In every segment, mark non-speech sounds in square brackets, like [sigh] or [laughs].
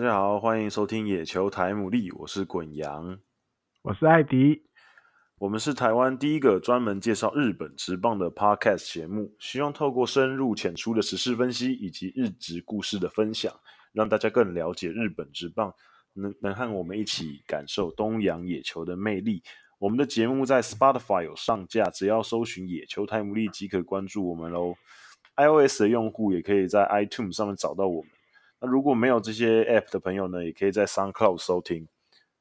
大家好，欢迎收听野球台牡蛎，我是滚羊，我是艾迪，我们是台湾第一个专门介绍日本职棒的 Podcast 节目，希望透过深入浅出的时事分析以及日职故事的分享，让大家更了解日本职棒，能能和我们一起感受东洋野球的魅力。我们的节目在 Spotify 有上架，只要搜寻“野球台牡蛎”即可关注我们喽。iOS 的用户也可以在 iTunes 上面找到我们。那如果没有这些 App 的朋友呢，也可以在 SoundCloud 收听。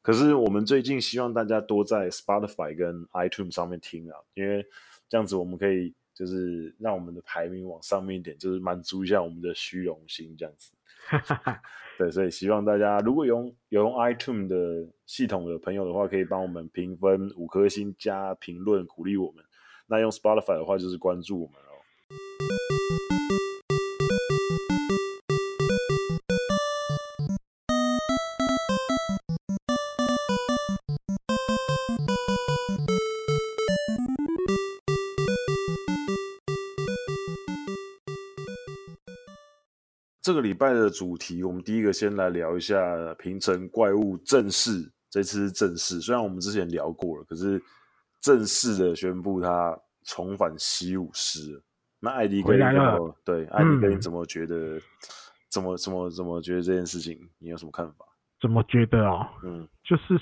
可是我们最近希望大家多在 Spotify 跟 iTunes 上面听啊，因为这样子我们可以就是让我们的排名往上面一点，就是满足一下我们的虚荣心这样子。[laughs] 对，所以希望大家如果有有用 iTunes 的系统的朋友的话，可以帮我们评分五颗星加评论鼓励我们。那用 Spotify 的话，就是关注我们哦。这个礼拜的主题，我们第一个先来聊一下平成怪物正式，这次是正式。虽然我们之前聊过了，可是正式的宣布他重返西武师。那艾迪哥，你怎么对？艾迪哥，你怎么觉得？嗯、怎么怎么怎么觉得这件事情？你有什么看法？怎么觉得哦？嗯，就是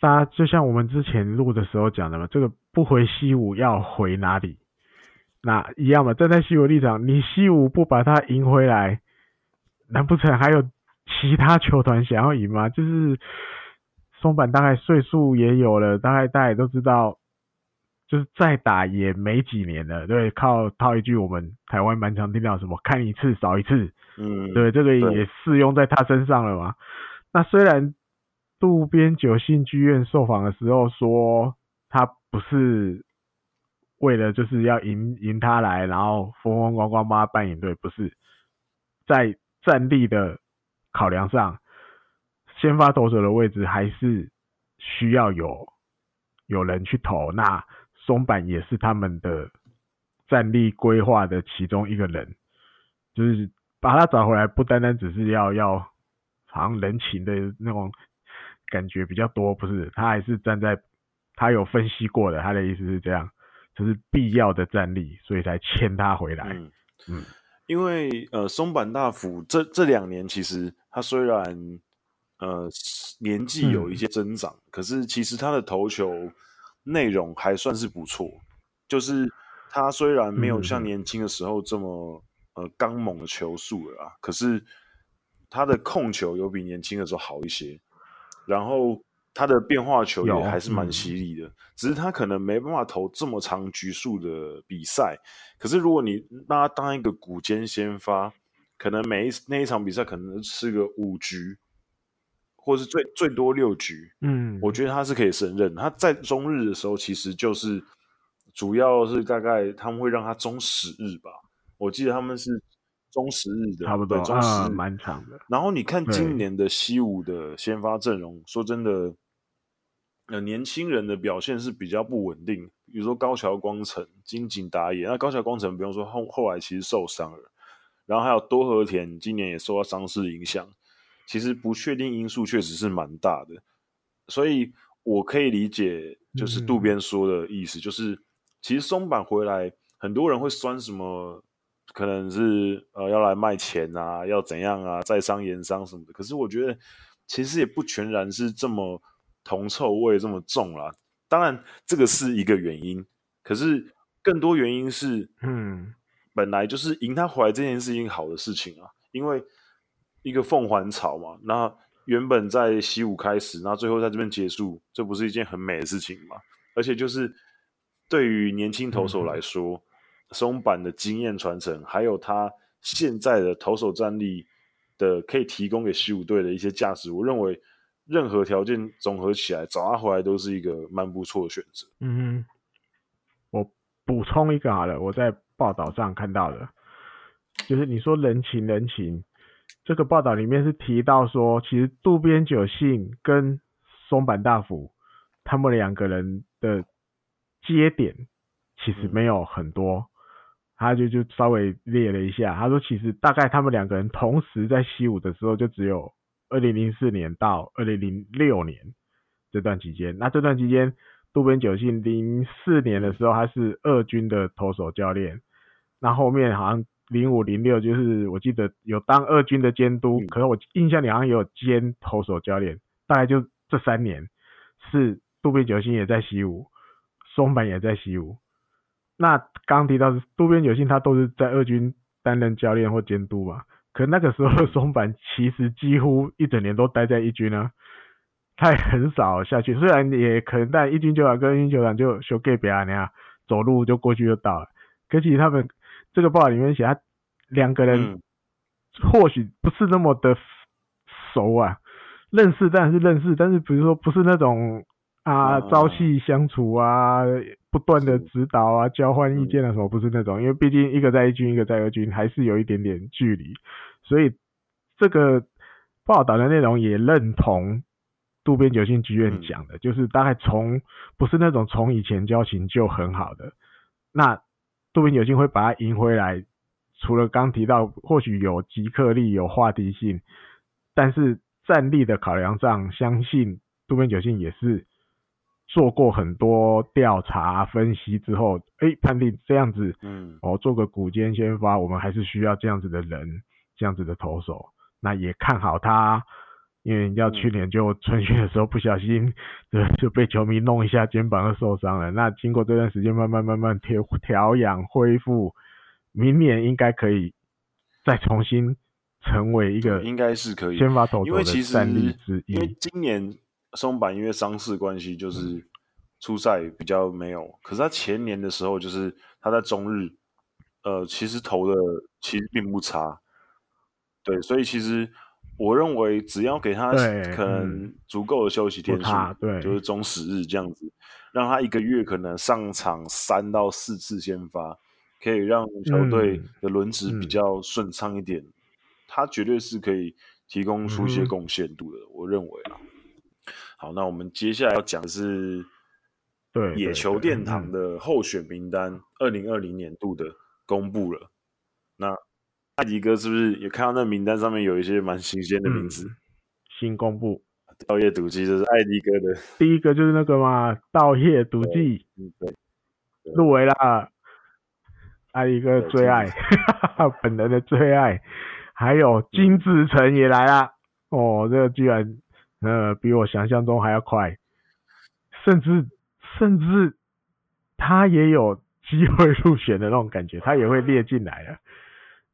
大家就像我们之前录的时候讲的嘛，这个不回西武要回哪里？那一样嘛，站在西武立场，你西武不把他赢回来，难不成还有其他球团想要赢吗？就是松坂大概岁数也有了，大概大家也都知道，就是再打也没几年了。对，靠套一句我们台湾蛮常听到什么“看一次少一次”，嗯，对，这个也适用在他身上了嘛。那虽然渡边久信剧院受访的时候说他不是。为了就是要赢赢他来，然后风风光光帮他办营队，不是在战力的考量上，先发投手的位置还是需要有有人去投。那松坂也是他们的战力规划的其中一个人，就是把他找回来，不单单只是要要好像人情的那种感觉比较多，不是，他还是站在他有分析过的，他的意思是这样。就是必要的战力，所以才签他回来。嗯，嗯，因为呃，松坂大辅这这两年其实他虽然呃年纪有一些增长，嗯，可是其实他的投球内容还算是不错。就是他虽然没有像年轻的时候这么，嗯，呃刚猛的球速了啊，可是他的控球有比年轻的时候好一些。然后。他的变化球也还是蛮犀利的，嗯，只是他可能没办法投这么长局数的比赛。可是如果你让他当一个古坚先发，可能每一那一场比赛可能是个五局，或是最最多六局。嗯，我觉得他是可以胜任。他在中日的时候，其实就是主要是大概他们会让他中十日吧。我记得他们是中十日的，差不多，中十日蛮长的。然后你看今年的西武的先发阵容，说真的。呃，年轻人的表现是比较不稳定，比如说高桥光成、金井打野。那高桥光成不用说，后后来其实受伤了，然后还有多和田今年也受到伤势影响，其实不确定因素确实是蛮大的。所以我可以理解，就是渡边说的意思，嗯、就是其实松坂回来，很多人会酸什么，可能是呃要来卖钱啊，要怎样啊，在商言商什么的。可是我觉得其实也不全然是这么。铜臭味这么重啦，当然这个是一个原因，可是更多原因是，嗯，本来就是赢他回来这件事情好的事情啊，因为一个凤凰巢嘛，那原本在西武开始，那最后在这边结束，这不是一件很美的事情嘛？而且就是对于年轻投手来说，嗯、松板的经验传承，还有他现在的投手战力的可以提供给西武队的一些价值，我认为。任何条件总合起来，找他回来都是一个蛮不错的选择。嗯哼，我补充一个好了，我在报道上看到的，就是你说人情人情，这个报道里面是提到说，其实渡边久信跟松坂大辅他们两个人的接点其实没有很多，他就就稍微列了一下，他说其实大概他们两个人同时在西武的时候，就只有二零零四年到二零零六年这段期间。那这段期间，渡边久信零四年的时候他是二军的投手教练，那后面好像零五零六就是我记得有当二军的监督，可是我印象里好像也有兼投手教练，大概就这三年是渡边久信也在西武，松坂也在西武。那刚提到是渡边久信，他都是在二军担任教练或监督嘛。可那个时候松坂其实几乎一整年都待在一军啊，[laughs] 他也很少下去。虽然也可能在一军球场跟一军球场就修改别啊那样，走路就过去就到了。可其实他们这个报道里面写，他两个人或许不是那么的熟啊，认识当然是认识，但是比如说不是那种。啊，朝夕相处啊，不断的指导啊，交换意见的时候不是那种，因为毕竟一个在一军，一个在二军，还是有一点点距离，所以这个报道的内容也认同渡边久信剧院讲的，嗯、就是大概从不是那种从以前交情就很好的，那渡边久信会把他赢回来，除了刚提到或许有即刻力、有话题性，但是战力的考量上，相信渡边久信也是。做过很多调查分析之后，哎、欸，判定这样子，嗯，哦，做个古坚先发，我们还是需要这样子的人，这样子的投手。那也看好他，因为人家去年就春训的时候不小心，[laughs] 对就被球迷弄一下肩膀就受伤了。那经过这段时间慢慢慢慢调调养恢复，明年应该可以再重新成为一个，应该是可以先发投手的战力之一。因为今年。松坂因为伤势关系，就是出赛比较没有。可是他前年的时候，就是他在中日，呃，其实投的其实并不差。对，所以其实我认为，只要给他可能足够的休息天数，对，就是中十日这样子，让他一个月可能上场三到四次先发，可以让球队的轮值比较顺畅一点。他绝对是可以提供出一些贡献度的，我认为啊。好，那我们接下来要讲的是，对野球殿堂的候选名单，二零二零年度的公布了。那艾迪哥是不是也看到那名单上面有一些蛮新鲜的名字？嗯、新公布，稻叶笃纪，这是艾迪哥的第一个，就是那个嘛，稻叶笃纪，入围了，艾迪哥最爱，[laughs] 本人的最爱，还有金志成也来了，哦，这个居然。呃，比我想象中还要快，甚至甚至他也有机会入选的那种感觉，他也会列进来了。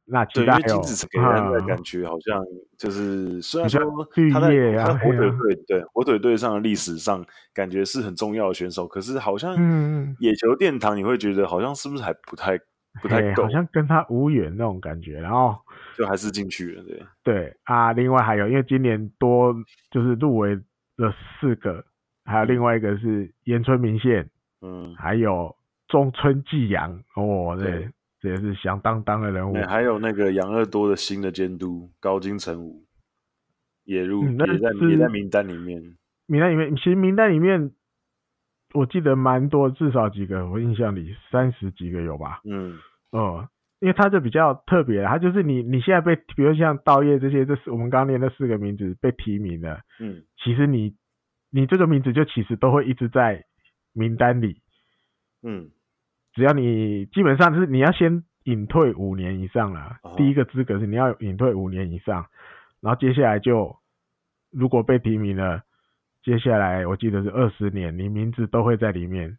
那其他有，给人的感觉好像就是，虽然说他在他在火腿队对火腿队上的历史上感觉是很重要的选手，可是好像野球殿堂你会觉得好像是不是还不太不太够，好像跟他无缘那种感觉，然后。就还是进去了，对对啊，另外还有，因为今年多就是入围了四个，还有另外一个是岩村明宪，嗯，还有中村纪阳，哦，对，对这也是响当当的人物，还有那个养乐多的新的监督高金城武也入，嗯、也在也在名单里面，名单里面其实名单里面我记得蛮多，至少几个，我印象里三十几个有吧，嗯，哦。因为他就比较特别，他就是你你现在被，比如像道叶这些，这是我们刚刚念的四个名字被提名了，嗯，其实你你这个名字就其实都会一直在名单里，嗯，只要你基本上是你要先隐退五年以上了，哦、第一个资格是你要隐退五年以上，然后接下来就如果被提名了，接下来我记得是二十年，你名字都会在里面，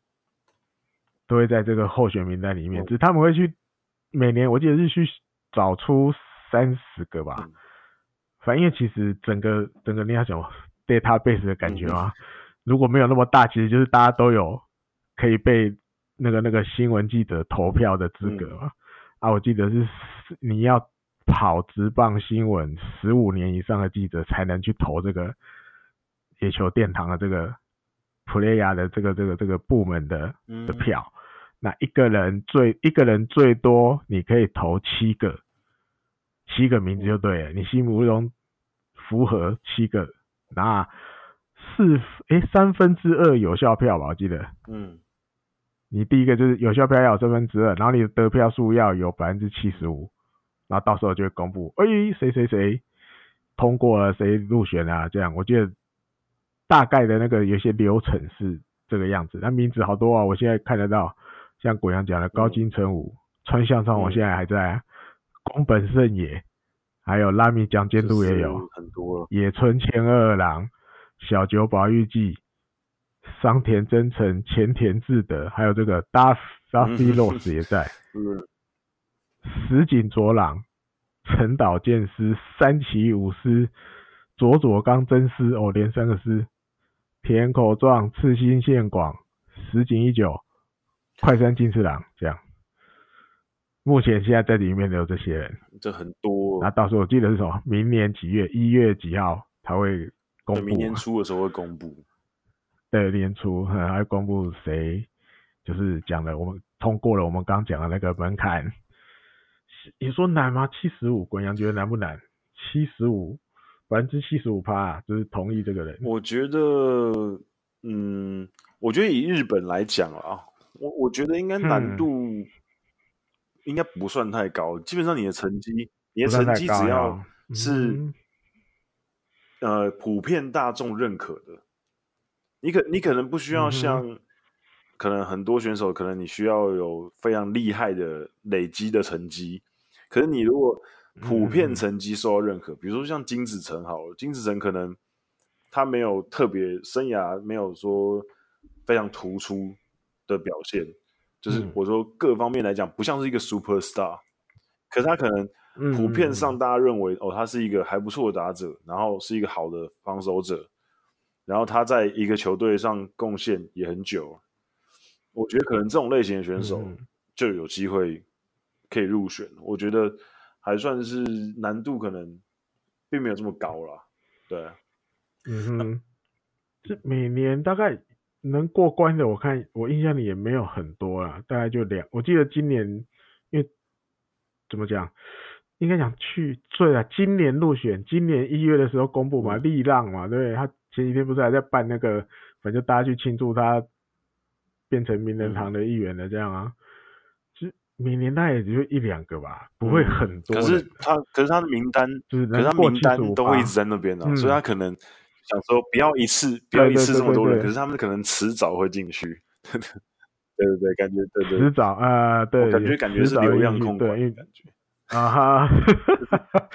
都会在这个候选名单里面，哦、只是他们会去。每年我记得是去找出三十个吧，反正因为其实整个整个你要讲 database 的感觉啊，如果没有那么大，其实就是大家都有可以被那个那个新闻记者投票的资格嘛。啊，我记得是你要跑直棒新闻十五年以上的记者才能去投这个野球殿堂的这个 player 的这个这个这个部门的的票。那一个人最一个人最多，你可以投七个，七个名字就对了。你心目中符合七个，那四诶三分之二有效票吧，我记得。嗯。你第一个就是有效票要有三分之二，然后你的得票数要有百分之七十五，然后到时候就会公布，哎，谁谁谁通过了，谁入选啊？这样，我觉得大概的那个有些流程是这个样子。那名字好多啊，我现在看得到，像国阳讲的高金城武、川向昌，我现在还在啊，宫本胜也，还有拉米江监督也有很多，野村千二郎、小久保裕纪。桑田真澄、前田智德，还有这个 Duffy Rose 也在。[laughs] 嗯。石井卓朗、陈岛健司、三崎武司、佐佐冈真司，哦，连三个司。田口壮、赤心宪广、石井一久、快山金次郎，这样。目前现在在里面的有这些人，这很多。那到时候我记得是什么？明年几月？一月几号才会公布？明年初的时候会公布。对，年初还会公布谁，就是讲了我们通过了我们刚讲的那个门槛。你说难吗？七十五，滚阳觉得难不难？七十五，百分之七十五趴，就是同意这个人。我觉得，嗯，我觉得以日本来讲啊，我我觉得应该难度应该不算太高。嗯、基本上你的成绩，你的成绩只要是、嗯、呃普遍大众认可的。你可你可能不需要像，嗯、可能很多选手，可能你需要有非常厉害的累积的成绩。可是你如果普遍成绩受到认可，嗯、比如说像金子成好了，金子成可能他没有特别生涯没有说非常突出的表现，就是我说各方面来讲不像是一个 super star，可是他可能普遍上大家认为、嗯、哦，他是一个还不错的打者，然后是一个好的防守者。然后他在一个球队上贡献也很久，我觉得可能这种类型的选手就有机会可以入选。我觉得还算是难度可能并没有这么高啦。对，嗯哼，这每年大概能过关的，我看我印象里也没有很多啦，大概就两。我记得今年因为怎么讲，应该讲去对啊，今年入选，今年一月的时候公布嘛，立浪嘛，对他。前几天不是还在办那个，反正大家去庆祝他变成名人堂的一员的，这样啊？其实每年大概也就一两个吧，不会很多。可是他，可是他的名单，就是可是他名单都会一直在那边啊，所以他可能想说 [laughs] [laughs] 不要一次，不要一次这么多人，可是他们可能迟早会进去。对对对，感觉对对，迟早啊，对，感觉感觉是流量控管，感觉啊哈，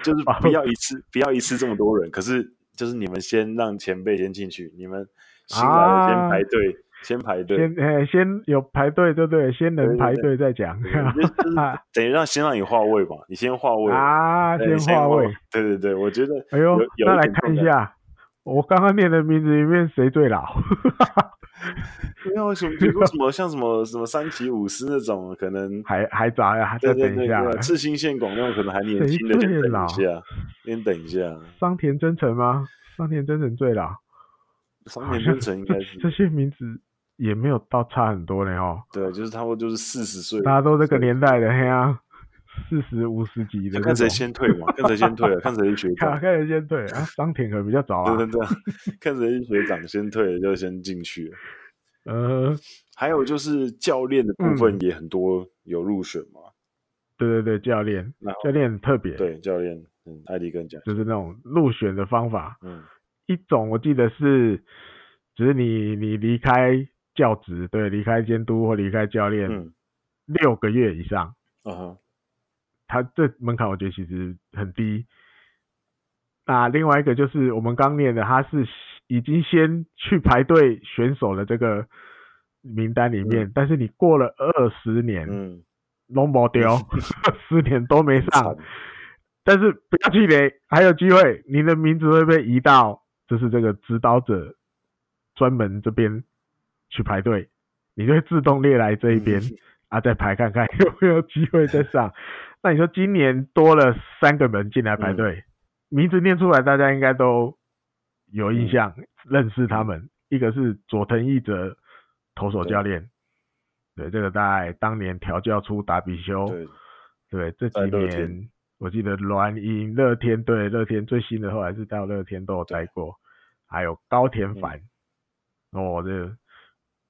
就是不要一次，不要一次这么多人，可是。就是你们先让前辈先进去，你们新来的先排队，啊、先排队，先诶，先有排队，对不对？先能排队再讲，[laughs] 等于让先让你划位嘛，你先划位啊，先划位，对对对，我觉得，哎呦，那来看一下，我刚刚念的名字里面谁最老？[laughs] 没有什么，[laughs] 比如说什么像什么什么三崎武司那种，可能还还早呀，还再等一下。赤星宪广那种可能还年轻的，先等一下，先等一下。桑田真诚吗？桑田真诚最老。桑田真诚应该是。[laughs] 这些名字也没有到差很多呢哦。对，就是差不多就是四十岁，大家都这个年代的，嘿啊，四十五十级的。看谁先退嘛，看谁先退了，看谁是学长。[laughs] 看谁先退啊？张田可能比较早啊。对对对，看谁是学长先退了就先进去了。呃，还有就是教练的部分也很多有入选嘛？嗯、对对对，教练，教练很特别。对，教练，嗯，艾迪跟讲，就是那种入选的方法。嗯，一种我记得是，只是你你离开教职，对，离开监督或离开教练，嗯，六个月以上，嗯哼，他这门槛我觉得其实很低。那另外一个就是我们刚念的，他是。已经先去排队选手的这个名单里面，嗯、但是你过了二十年，嗯，拢无丢，[laughs] 十年都没上，嗯、但是不要气馁，还有机会，你的名字会被移到就是这个指导者专门这边去排队，你就会自动列来这一边、嗯、啊，再排看看 [laughs] 有没有机会再上。[laughs] 那你说今年多了三个门进来排队，嗯、名字念出来，大家应该都。有印象，嗯、认识他们，一个是佐藤义哲投手教练，对，对，这个在当年调教出达比修，对，对，这几年我记得栾英、乐天，对，乐天最新的后来是到乐天都有待过，还有高田繁，对哦，这个、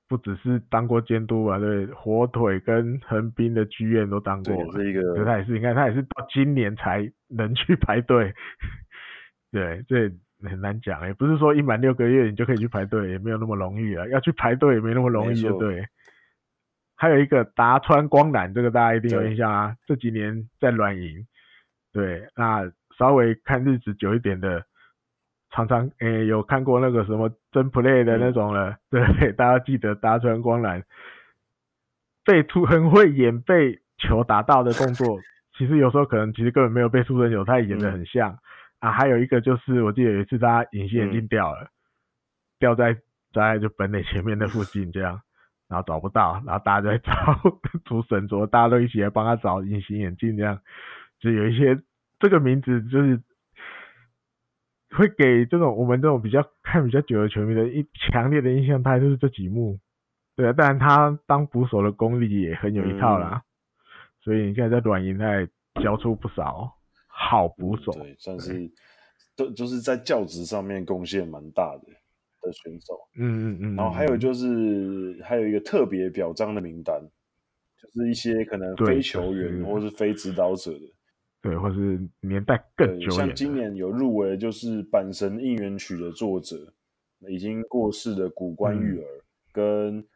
不只是当过监督啊，对，火腿跟横滨的剧院都当过。这个，对，他也是，你看他也是到今年才能去排队。[laughs] 对，这很难讲，也不是说一满六个月你就可以去排队，也没有那么容易啊。要去排队也没那么容易，就对。还有一个达川光男，这个大家一定有印象啊，这几年在软银。对，那稍微看日子久一点的。常常诶、欸、有看过那个什么真 play 的那种了，嗯、对，[laughs] 大家记得达川光男被突很会演被球打到的动作，其实有时候可能其实根本没有被出生球，他演的很像、嗯、啊。还有一个就是我记得有一次他隐形眼镜掉了，嗯、掉在在就本垒前面的附近这样，然后找不到，然后大家就在找 [laughs] 主审桌，大家都一起来帮他找隐形眼镜这样，就有一些这个名字就是。会给这种我们这种比较看比较久的球迷的一强烈的印象，他就是这几幕，对啊，当然他当捕手的功力也很有一套啦，嗯、所以你看在软银他也交出不少好捕手，对，算是都就是在教职上面贡献蛮大的的选手，嗯嗯嗯，然后还有就是还有一个特别表彰的名单，就是一些可能非球员或是非指导者的。对，或是年代更久远，像今年有入围，就是《阪神应援曲》的作者，已经过世的古关裕儿，嗯、跟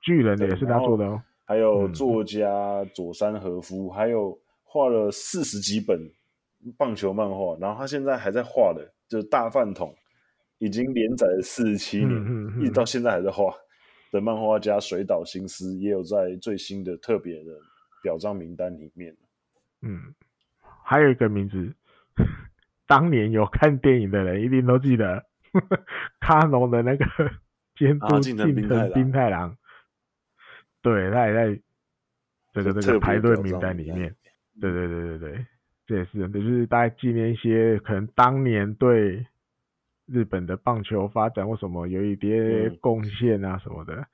巨人的也是他做的哦。还有作家佐山和夫，嗯、还有画了四十几本棒球漫画，然后他现在还在画的，就是大饭桶，已经连载了四十七年，嗯嗯嗯、一直到现在还在画的漫画家水岛新司，也有在最新的特别的表彰名单里面。嗯，还有一个名字，[laughs] 当年有看电影的人一定都记得，[laughs] 卡农的那个 [laughs] 监督近藤兵太郎，对，他也在这个这个排队名单里面。对对对对对，这也是，就是大家纪念一些可能当年对日本的棒球发展或什么有一点贡献啊什么的。嗯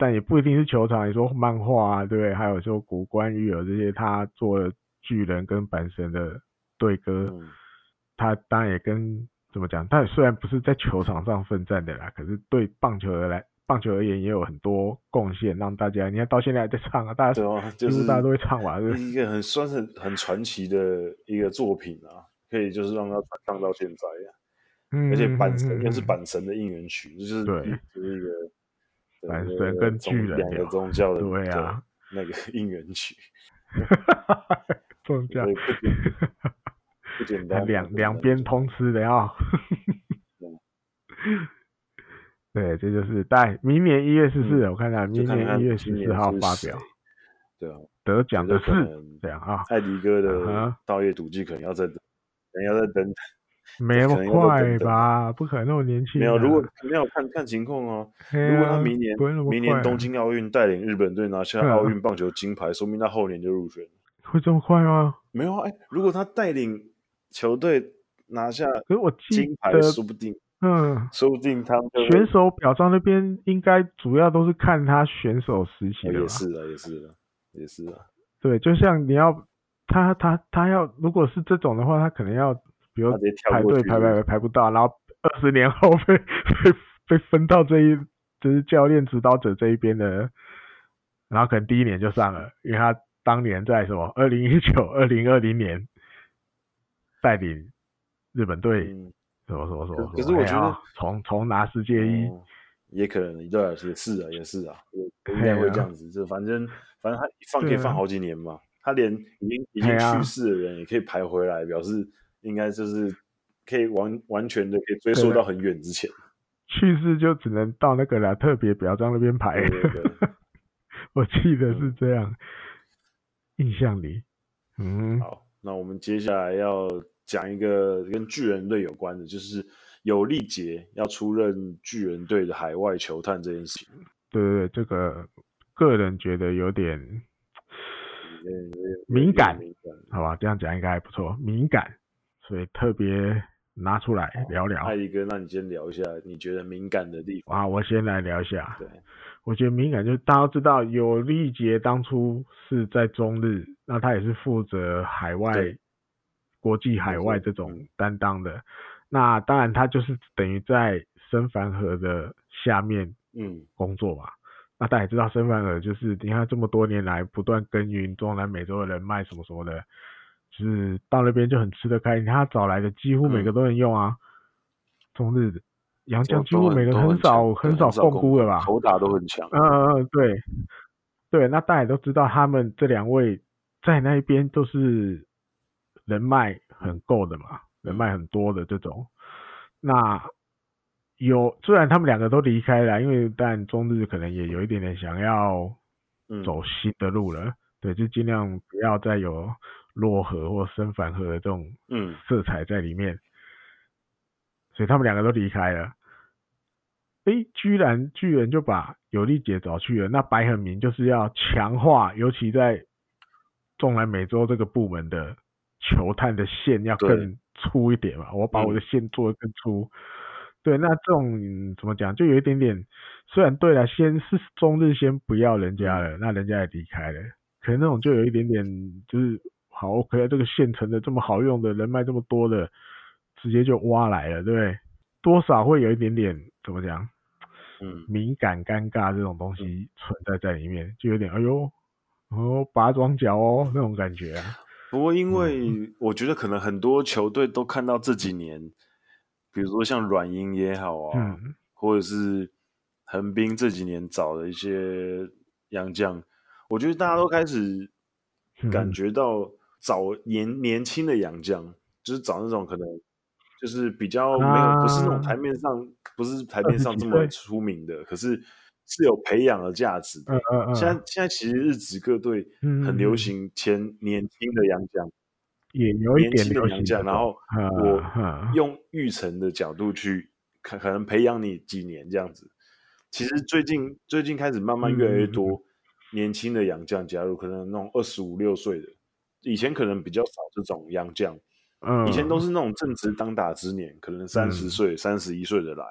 但也不一定是球场，你说漫画啊，对不对？还有说谷关育儿这些，他做了。巨人跟阪神的对歌，嗯、他当然也跟怎么讲？他也虽然不是在球场上奋战的啦，可是对棒球而来，棒球而言也有很多贡献，让大家你看到现在还在唱啊，大家对啊，就是大家都会唱完，就是一个很算是很传奇的一个作品啊，可以就是让他传唱到现在呀。嗯，而且阪神又是阪神的应援曲，就是对，就是一个阪神跟巨人两个宗教的对啊，那个应援曲。[laughs] 中奖，[laughs] 不简单，两两边通吃的啊！[laughs] 对，这就是在明年一月十四日，我看看，明年一月十四号发表。对啊，得奖的是这样啊，艾迪哥的《盗叶赌技》可能要再等，可能要再等等。没那么快吧？不可能那么年轻。没有，如果没有看看情况哦。如果他明年明年东京奥运带领日本队拿下奥运棒球金牌，说明他后年就入选。会这么快吗？没有啊，哎，如果他带领球队拿下，可是我金牌，说不定，嗯，说不定他选手表彰那边应该主要都是看他选手实习的。也是的，也是的，也是的。对，就像你要他他他要，如果是这种的话，他可能要。比如排队排排排排不到，然后二十年后被 [laughs] 被被分到这一就是教练指导者这一边的，然后可能第一年就上了，因为他当年在什么二零一九、二零二零年带领日本队什么什么什么，可是我觉得从从拿世界一，也可能对啊，也是啊，也是啊，应该会这样子，就反正反正他放可以放好几年嘛，他连已经已经去世的人也可以排回来，表示。应该就是可以完完全的可以追溯到很远之前，[laughs] 去世就只能到那个了，特别表彰那边排。对对对 [laughs] 我记得是这样，嗯、印象里。嗯，好，那我们接下来要讲一个跟巨人队有关的，就是有力杰要出任巨人队的海外球探这件事情。对对对，这个个人觉得有点敏感，敏感好吧？这样讲应该还不错，敏感。所以特别拿出来聊聊。艾迪哥，那你先聊一下你觉得敏感的地方啊？我先来聊一下。对，我觉得敏感就是大家都知道，有力杰当初是在中日，那他也是负责海外、对国际海外这种担当的。那当然，他就是等于在森繁合的下面嗯工作嘛。嗯、那大家也知道，申凡和就是你看这么多年来不断耕耘中南美洲的人脉什么什么的，就是到那边就很吃得开。你看他找来的几乎每个都能用啊，嗯、中日洋将几乎每个很少很少共估的吧，投打都很强。嗯嗯嗯，对对，那大家都知道他们这两位在那边都是人脉很够的嘛，人脉很多的这种。那有，虽然他们两个都离开了，因为但中日可能也有一点点想要走新的路了，嗯、对，就尽量不要再有落河或生凡河的这种色彩在里面，嗯、所以他们两个都离开了。诶，居然巨人就把有利姐找去了，那白很明就是要强化，尤其在中南美洲这个部门的球探的线要更。粗一点嘛，我把我的线做得更粗。嗯、对，那这种、嗯、怎么讲，就有一点点。虽然对了，先是中日先不要人家了，那人家也离开了，可能那种就有一点点，就是好 OK，这个现成的这么好用的人脉这么多的，直接就挖来了，对不对？多少会有一点点怎么讲，嗯，敏感尴尬这种东西存在在里面，就有点哎呦，哦，拔庄脚哦那种感觉啊。不过，因为我觉得可能很多球队都看到这几年，比如说像软银也好啊，嗯、或者是横滨这几年找的一些洋将，我觉得大家都开始感觉到找年、嗯、年轻的洋将，就是找那种可能就是比较没有，啊、不是那种台面上不是台面上这么出名的，可是。是有培养的价值的。嗯嗯、现在现在其实日职各队很流行签年轻的洋将，也有一点年轻的洋将，然后我用育成的角度去可可能培养你几年这样子。其实最近最近开始慢慢越来越多年轻的洋将加入，可能那种二十五六岁的，以前可能比较少这种洋将，以前都是那种正值当打之年，可能三十岁、三十一岁的来，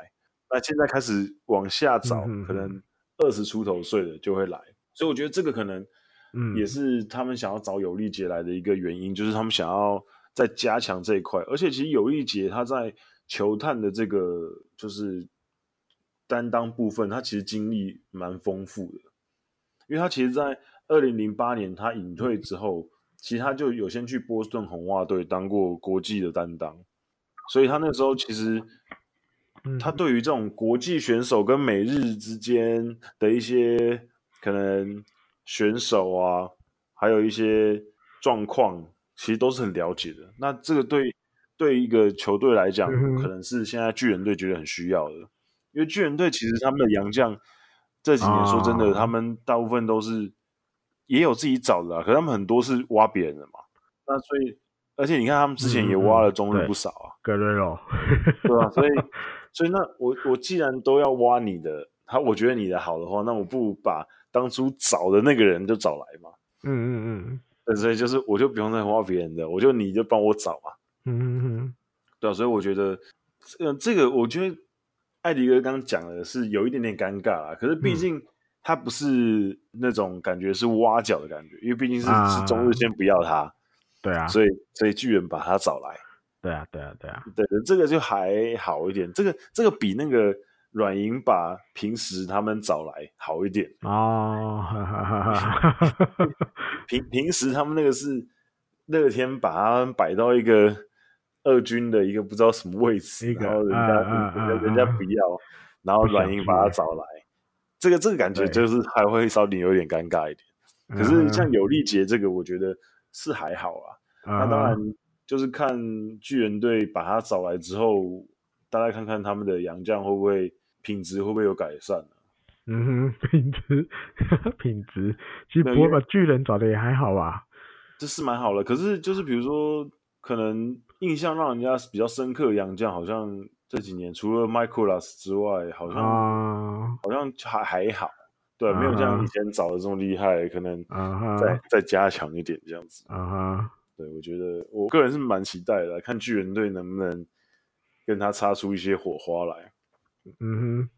那现在开始往下找，可能。二十出头岁的就会来，所以我觉得这个可能，嗯，也是他们想要找有力杰来的一个原因，嗯、就是他们想要再加强这一块。而且其实有力杰他在球探的这个就是担当部分，他其实经历蛮丰富的，因为他其实，在二零零八年他隐退之后，其实他就有先去波士顿红袜队当过国际的担当，所以他那时候其实。他对于这种国际选手跟美日之间的一些可能选手啊，还有一些状况，其实都是很了解的。那这个对对一个球队来讲，可能是现在巨人队觉得很需要的，因为巨人队其实他们的洋将这几年说真的，他们大部分都是也有自己找的啊，可是他们很多是挖别人的嘛。那所以，而且你看他们之前也挖了中日不少啊，格雷罗，[laughs] 对吧？所以。[laughs] 所以那我我既然都要挖你的，他我觉得你的好的话，那我不如把当初找的那个人就找来嘛。嗯嗯嗯。所以就是我就不用再挖别人的，我就你就帮我找嘛。嗯嗯嗯。对啊，所以我觉得，呃，这个我觉得艾迪哥刚刚讲的是有一点点尴尬啊。可是毕竟他不是那种感觉是挖角的感觉，因为毕竟是、啊、是中日先不要他。对啊。所以所以巨人把他找来。对啊，对啊，对啊，对的，这个就还好一点，这个这个比那个软银把平时他们找来好一点哦。平平时他们那个是乐天把他们摆到一个二军的一个不知道什么位置，然后人家人人家不要，然后软银把他找来，这个这个感觉就是还会稍微有点尴尬一点。可是像有力杰这个，我觉得是还好啊。那当然。就是看巨人队把他找来之后，大家看看他们的洋将会不会品质会不会有改善呢？嗯哼，品 [laughs] 质品质，其实不过把巨人找的也还好吧，这是蛮好的。可是就是比如说，可能印象让人家比较深刻的洋将，好像这几年除了 Mikolas 之外，好像、uh, 好像还还好，对，uh. 没有像以前找的这么厉害，可能再、uh. 再加强一点这样子。啊哈。Uh. 对，我觉得我个人是蛮期待的，看巨人队能不能跟他擦出一些火花来。嗯哼，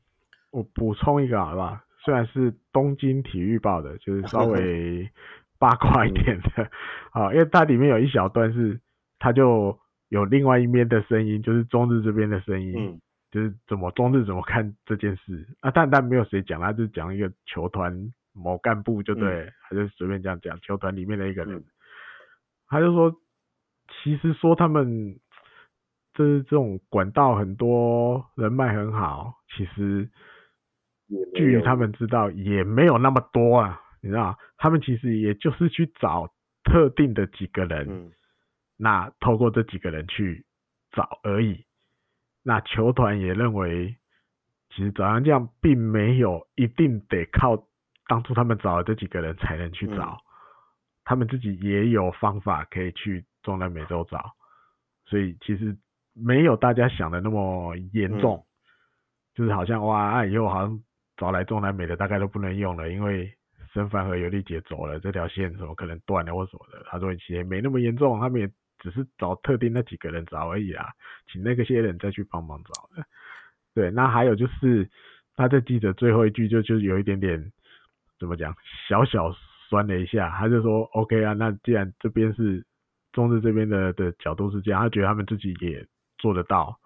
我补充一个好吧，虽然是东京体育报的，就是稍微 [laughs] 八卦一点的啊，嗯、因为它里面有一小段是，他就有另外一边的声音，就是中日这边的声音。嗯，就是怎么中日怎么看这件事。啊？但但没有谁讲，他就讲一个球团某干部就对，嗯、他就随便这样讲，球团里面的一个人，嗯、他就说，其实说他们就是这种管道很多人脉很好，其实据他们知道也没有那么多啊，你知道，他们其实也就是去找特定的几个人，嗯、那透过这几个人去找而已。那球团也认为，其实早上这样并没有一定得靠当初他们找的这几个人才能去找，嗯、他们自己也有方法可以去中南美洲找，所以其实没有大家想的那么严重，嗯、就是好像哇，啊、以后好像找来中南美的大概都不能用了，因为申凡和尤利杰走了，这条线什么可能断了或什么的。他说其实没那么严重，他们也。只是找特定那几个人找而已啊，请那个些人再去帮忙找的。对，那还有就是他在记者最后一句就就有一点点怎么讲，小小酸了一下，他就说 OK 啊，那既然这边是中日这边的的角度是这样，他觉得他们自己也做得到，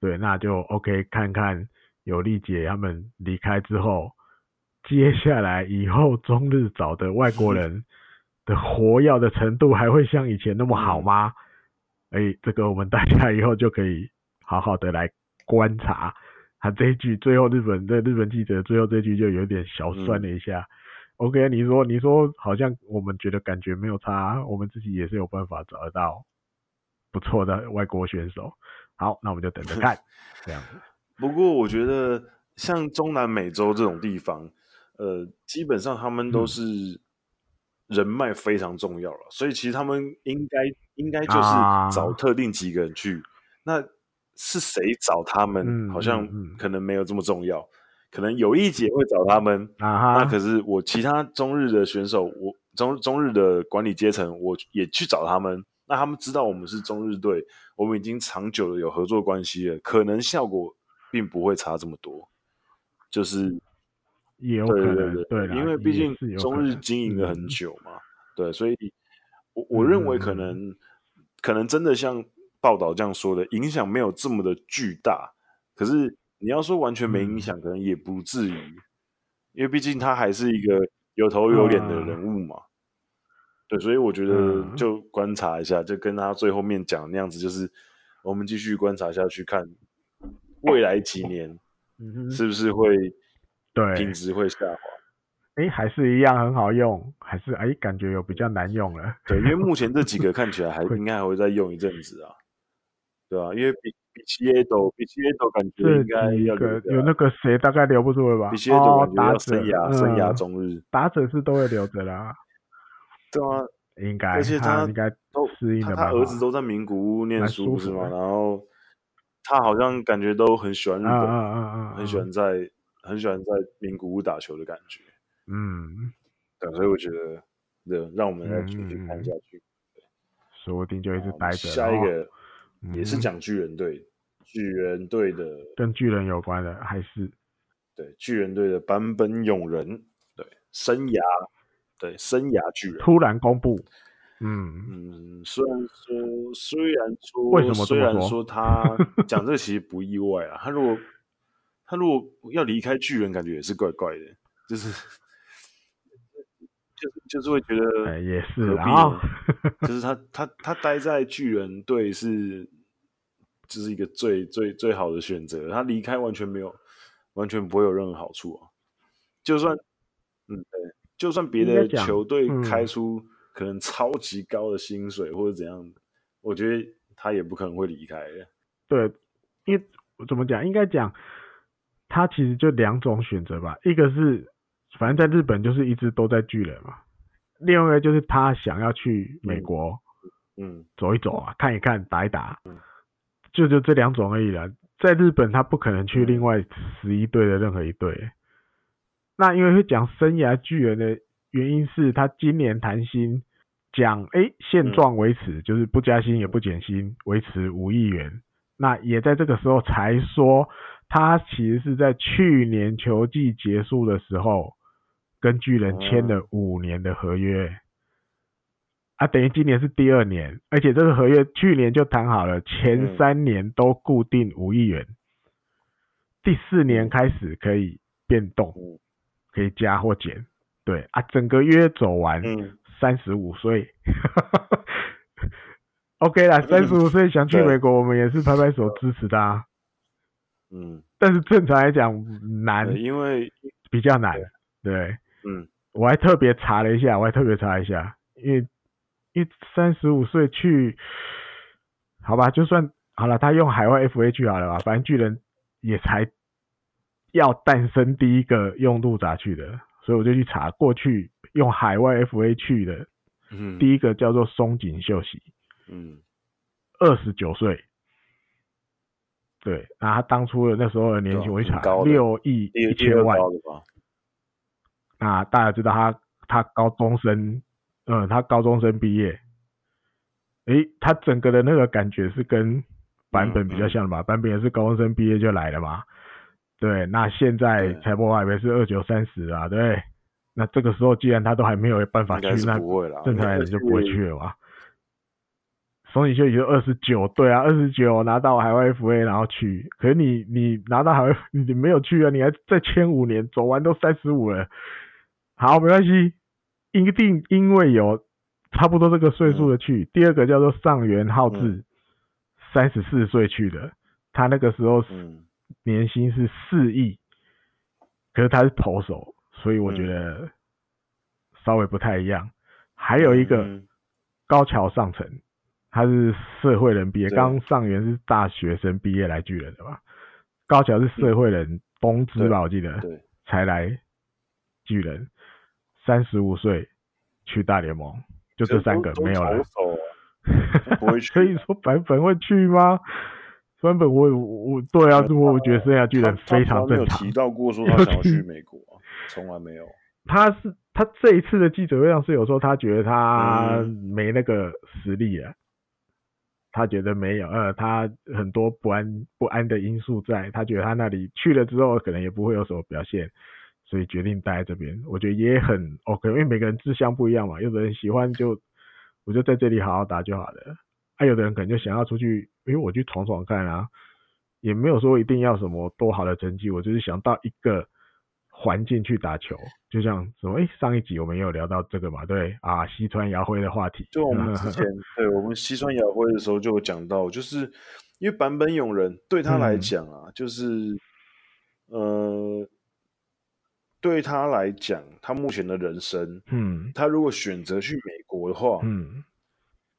对，那就 OK，看看有利姐他们离开之后，接下来以后中日找的外国人。的活跃的程度还会像以前那么好吗？哎、欸，这个我们大家以后就可以好好的来观察。他这一句最后日本的日本记者最后这句就有点小酸了一下。嗯、OK，你说你说好像我们觉得感觉没有差，我们自己也是有办法找得到不错的外国选手。好，那我们就等着看 [laughs] 这样子。不过我觉得像中南美洲这种地方，呃，基本上他们都是、嗯。人脉非常重要了，所以其实他们应该应该就是找特定几个人去，啊、那是谁找他们？嗯、好像可能没有这么重要，可能有一节会找他们，啊、那可是我其他中日的选手，我中中日的管理阶层，我也去找他们，那他们知道我们是中日队，我们已经长久的有合作关系了，可能效果并不会差这么多，就是。也有可能，对对对，对，因为毕竟中日经营了很久嘛，嗯、对，所以我我认为可能、嗯、可能真的像报道这样说的，影响没有这么的巨大。可是你要说完全没影响，可能也不至于，嗯、因为毕竟他还是一个有头有脸的人物嘛。嗯、对，所以我觉得就观察一下，就跟他最后面讲的那样子，就是我们继续观察下去，看未来几年是不是会。对，品质会下滑。哎，还是一样很好用，还是哎，感觉有比较难用了。对，因为目前这几个 [laughs] 看起来还应该还会再用一阵子啊，对、啊？因为比比奇耶斗，比奇耶斗感觉应该有那个谁大概留不住了吧？比奇耶斗感觉要生涯、哦、生涯中日，打者是都会留着啦。[laughs] 对啊，应该，而且他应该都适应的他，他儿子都在名古屋念书是吗？然后他好像感觉都很喜欢日本，啊啊啊啊很喜欢在。很喜欢在名古屋打球的感觉，嗯，对，所以我觉得，对，让我们再继续看下去，说不定就一直待着。下一个也是讲巨人队，巨人队的跟巨人有关的，还是对巨人队的坂本勇人，对，生涯，对，生涯巨人突然公布，嗯嗯，虽然说，虽然说，为什么虽然说他 [laughs] 讲这个其实不意外啊，他如果。他如果要离开巨人，感觉也是怪怪的，就是，就是就是会觉得，哎，也是啊，就是他他他待在巨人队是，就是一个最最最好的选择。他离开完全没有，完全不会有任何好处啊。就算，嗯，对，就算别的球队开出可能超级高的薪水或者怎样，我觉得他也不可能会离开的。对，因为怎么讲，应该讲。他其实就两种选择吧，一个是反正在日本就是一直都在巨人嘛，另外一个就是他想要去美国，嗯，走一走啊，看一看，打一打，就就这两种而已了。在日本他不可能去另外十一队的任何一队。那因为会讲生涯巨人的原因是他今年谈薪讲，哎，现状维持，就是不加薪也不减薪，维持五亿元。那也在这个时候才说。他其实是在去年球季结束的时候，跟巨人签了五年的合约，啊，等于今年是第二年，而且这个合约去年就谈好了，前三年都固定五亿元，第四年开始可以变动，嗯、可以加或减。对啊，整个约走完，三十五岁。嗯、[laughs] OK 啦，三十五岁想去美国，我们也是拍拍手支持他。嗯，但是正常来讲难，因为比较难。对，嗯，我还特别查了一下，我还特别查一下，因为因为三十五岁去，好吧，就算好了，他用海外 FA 去好了吧，反正巨人也才要诞生第一个用路闸去的，所以我就去查过去用海外 FA 去的，嗯，第一个叫做松井秀喜，嗯，二十九岁。对，那他当初的那时候的年薪，我一查六亿一千万。那大家知道他他高中生，嗯，他高中生毕业，诶，他整个的那个感觉是跟版本比较像的嘛？版本也是高中生毕业就来了嘛？对，那现在财波外是二九三十啊，对，那这个时候既然他都还没有办法去，那正常人就不会去了嘛。松井秀喜就二十九，对啊，二十九拿到海外 FA，然后去。可是你你拿到海外，[laughs] 你没有去啊？你还再签五年，走完都三十五了。好，没关系，一定因为有差不多这个岁数的去。嗯、第二个叫做上元浩志，三十四岁去的，他那个时候年薪是四亿，可是他是投手，所以我觉得稍微不太一样。还有一个高桥尚成。他是社会人毕业，刚上元是大学生毕业来巨人的吧？高桥是社会人，东芝吧，我记得，对才来巨人，三十五岁去大联盟，就这三个没有了。[laughs] 所以说版本会去吗？版本我我对啊，我我觉得剩下巨人非常正常。没有提到过说他想要去美国，从来没有。他是他这一次的记者会上是有说他觉得他没那个实力了。他觉得没有，呃，他很多不安不安的因素在，他觉得他那里去了之后可能也不会有什么表现，所以决定待在这边。我觉得也很 OK，因为每个人志向不一样嘛，有的人喜欢就我就在这里好好打就好了，还、啊、有的人可能就想要出去，因为我去闯闯看啊，也没有说一定要什么多好的成绩，我就是想到一个。环境去打球，就像什么？哎、欸，上一集我们也有聊到这个嘛？对啊，西川遥辉的话题。就我们之 [laughs] 前，对我们西川遥辉的时候就有讲到，就是因为坂本勇人对他来讲啊，嗯、就是呃，对他来讲，他目前的人生，嗯，他如果选择去美国的话，嗯，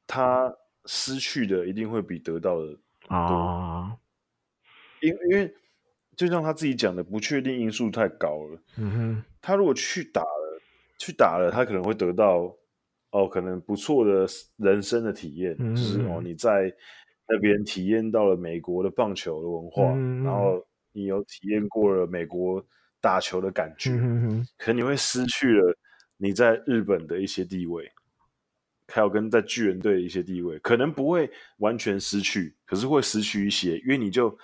他失去的一定会比得到的啊，因因为。就像他自己讲的，不确定因素太高了。嗯哼，他如果去打了，去打了，他可能会得到哦，可能不错的人生的体验，嗯、就是哦，你在那边体验到了美国的棒球的文化，嗯、然后你有体验过了美国打球的感觉，可能你会失去了你在日本的一些地位，还有跟在巨人队的一些地位，可能不会完全失去，可是会失去一些，因为你就。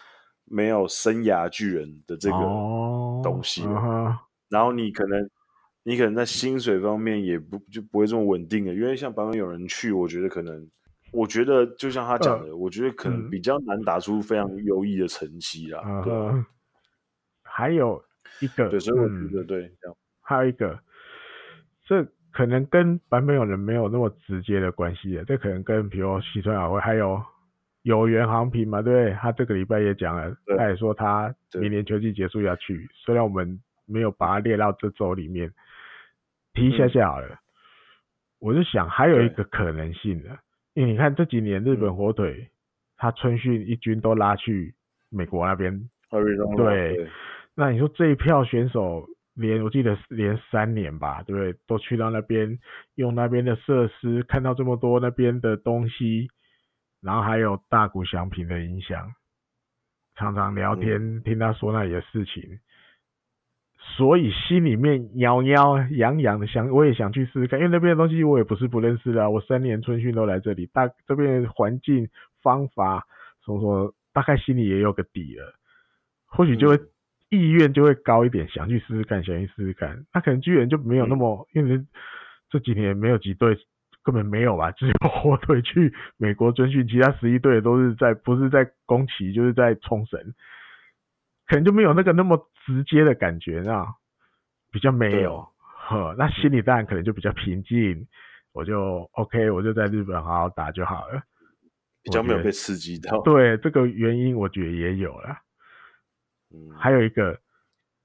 没有生涯巨人的这个东西，oh, uh huh. 然后你可能，你可能在薪水方面也不就不会这么稳定的，因为像版本有人去，我觉得可能，我觉得就像他讲的，uh, 我觉得可能比较难打出非常优异的成绩啦。Uh huh. 对，[laughs] 还有一个，对，所以我觉得对，这样，[laughs] 还有一个，这可能跟版本有人没有那么直接的关系的，这可能跟比如西川雅辉还有。有原航平嘛？对，他这个礼拜也讲了，他也说他明年秋季结束要去。对虽然我们没有把它列到这周里面，提一下下好了。嗯、我就想还有一个可能性的，因为你看这几年日本火腿，嗯、他春训一军都拉去美国那边，对，对那你说这一票选手连我记得连三年吧，对不对？都去到那边用那边的设施，看到这么多那边的东西。然后还有大谷翔平的影响，常常聊天，听他说那里的事情，嗯、所以心里面痒痒痒痒的想，我也想去试试看，因为那边的东西我也不是不认识的，我三年春训都来这里，大这边的环境方法，所以说大概心里也有个底了，或许就会、嗯、意愿就会高一点，想去试试看，想去试试看，那可能巨人就没有那么，嗯、因为这几年没有几队。根本没有吧，只有 [laughs] 火腿去美国春训，其他十一队都是在不是在宫崎，就是在冲绳。可能就没有那个那么直接的感觉，那比较没有，呵，那心里当然可能就比较平静，我就 OK，我就在日本好好打就好了，比较没有被刺激到。对，这个原因我觉得也有了。嗯，还有一个，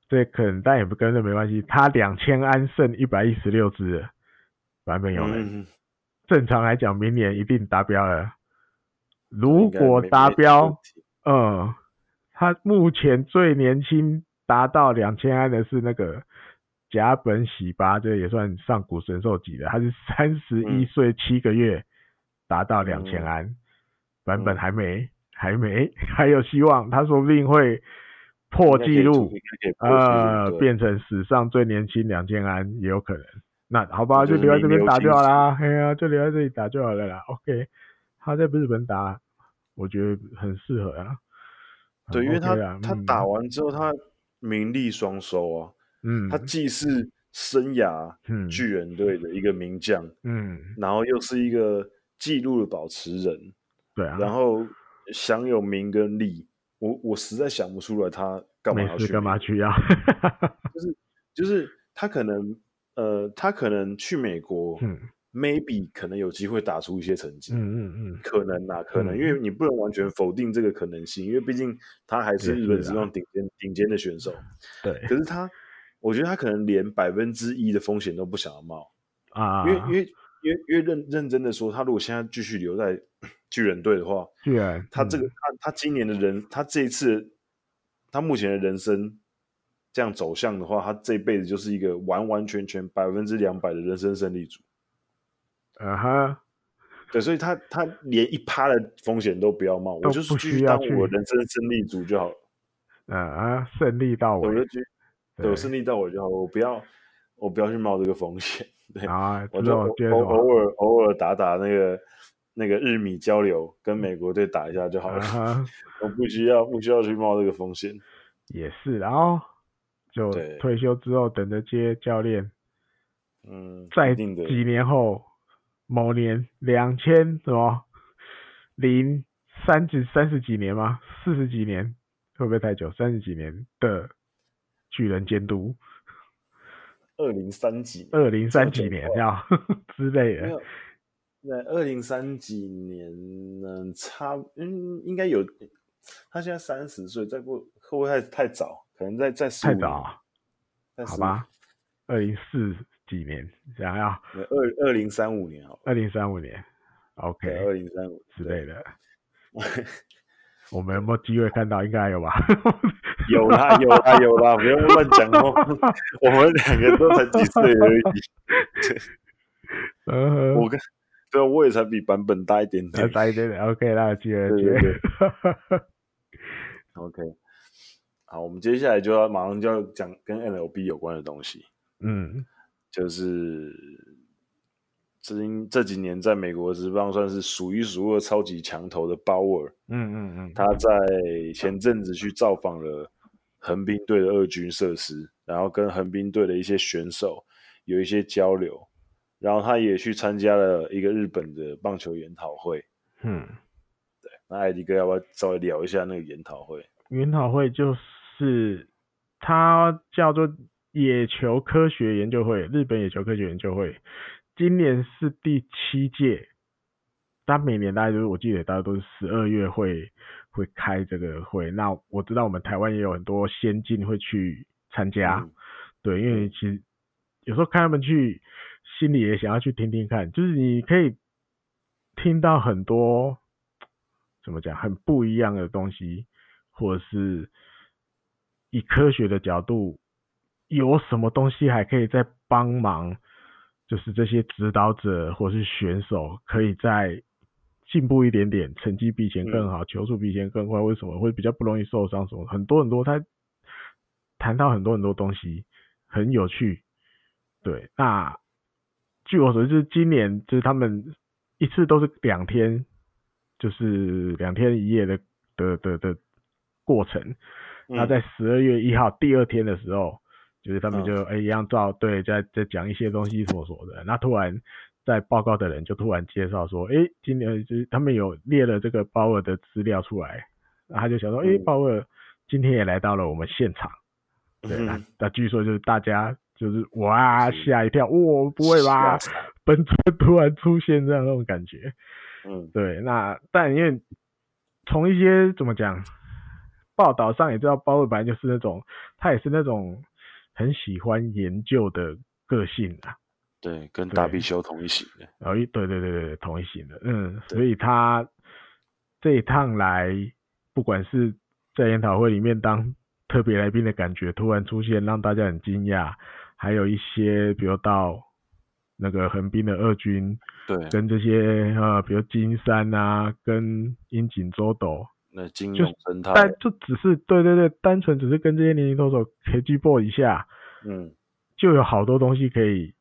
这可能但也不跟这没关系，他两千安胜一百一十六支，坂本有人，嗯、正常来讲明年一定达标了。如果达标，嗯。他目前最年轻达到两千安的是那个甲本喜八，这也算上古神兽级的。他是三十一岁七个月达到两千安，坂、嗯、本还没、嗯，还没，还 [laughs] 有希望。他说不定会破纪录，呃，变成史上最年轻两千安也有可能。那好吧，就留在这边打就好啦。哎呀、啊，就留在这里打就好了啦。OK，他在日本打，我觉得很适合啊。对，因为他、嗯、他打完之后，他名利双收啊。嗯，他既是生涯巨人队的一个名将，嗯，然后又是一个纪录的保持人，对啊，然后享有名跟利。我我实在想不出来他干嘛要去，干嘛去呀？就是就是他可能呃，他可能去美国，嗯。maybe 可能有机会打出一些成绩，嗯嗯嗯，可能啊，可能、嗯，因为你不能完全否定这个可能性，因为毕竟他还是日本职棒顶尖顶尖的选手，对。可是他，我觉得他可能连百分之一的风险都不想要冒啊，因为因为因为因为认认真的说，他如果现在继续留在 [coughs] 巨人队的话，对啊，他这个、嗯、他他今年的人，他这一次他目前的人生这样走向的话，他这一辈子就是一个完完全全百分之两百的人生胜利组。啊哈，对，所以他他连一趴的风险都不要冒，我就是继续当我人生胜利组就好了。啊啊，胜利到我，我就去，对，胜利到我就好，我不要，我不要去冒这个风险。[laughs] 对啊，我就偶偶尔偶尔打打那个那个日米交流，跟美国队打一下就好了。Uh-huh. [laughs] 我不需要不需要去冒这个风险。也是，然后就退休之后等着接教练。嗯，在几年后。某年两千什么零三十三十几年吗？四十几年会不会太久？三十几年的巨人监督，[laughs] 二零三几二零三几年要 [laughs] 之类的。那二零三几年呢？差嗯，应该有。他现在三十岁，再过会不会太太早？可能在在四五年。太早啊？好吧，二零四。几年想要二二零三五年好，二零三五年，OK，二零三五之类的。我们有没有机会看到？应该有吧？[laughs] 有啦，有啦，有啦！不用乱讲哦。[laughs] 我们两个都才几岁而已。[laughs] 嗯，我跟对啊，我也才比版本大一点点，大一点点。OK，那有机会，机会。OK，好，我们接下来就要马上就要讲跟 MLB 有关的东西。嗯。就是这这几年在美国职棒算是数一数二超级强投的鲍尔，嗯嗯嗯，他在前阵子去造访了横滨队的二军设施，然后跟横滨队的一些选手有一些交流，然后他也去参加了一个日本的棒球研讨会，嗯，对，那艾迪哥要不要稍微聊一下那个研讨会？研讨会就是他叫做。野球科学研究会，日本野球科学研究会，今年是第七届。它每年大概就是，我记得大家都是十二月会会开这个会。那我知道我们台湾也有很多先进会去参加，嗯，对，因为其实有时候看他们去，心里也想要去听听看，就是你可以听到很多怎么讲很不一样的东西，或者是以科学的角度。有什么东西还可以再帮忙？就是这些指导者或是选手可以再进步一点点，成绩比以前更好，球速比以前更快，为什么会比较不容易受伤？什么很多很多，他谈到很多很多东西，很有趣。对，那据我所知，就是今年就是他们一次都是两天，就是两天一夜的的的的过程。那在十二月一号第二天的时候。就是他们就哎、欸、一样照对在在讲一些东西什么什么的，那突然在报告的人就突然介绍说，哎、欸，今年就是他们有列了这个鲍尔的资料出来，那他就想说，哎、欸，鲍尔今天也来到了我们现场。对，那、据说就是大家就是哇吓一跳，哇、哦、不会吧？本尊突然出现这样那种感觉。嗯，对，那但因为从一些怎么讲报道上也知道，鲍尔本来就是那种他也是那种很喜欢研究的个性啊。对，跟达比修同一型的。哦，对对对对，同一型的。嗯，所以他这一趟来，不管是在研讨会里面当特别来宾的感觉突然出现，让大家很惊讶，还有一些比如到那个横滨的二军，对，跟这些呃，比如金山啊，跟樱井周斗，那金永生态，但就只是对对对，单纯只是跟这些年轻投手 KG ball 一下，嗯，就有好多东西可以。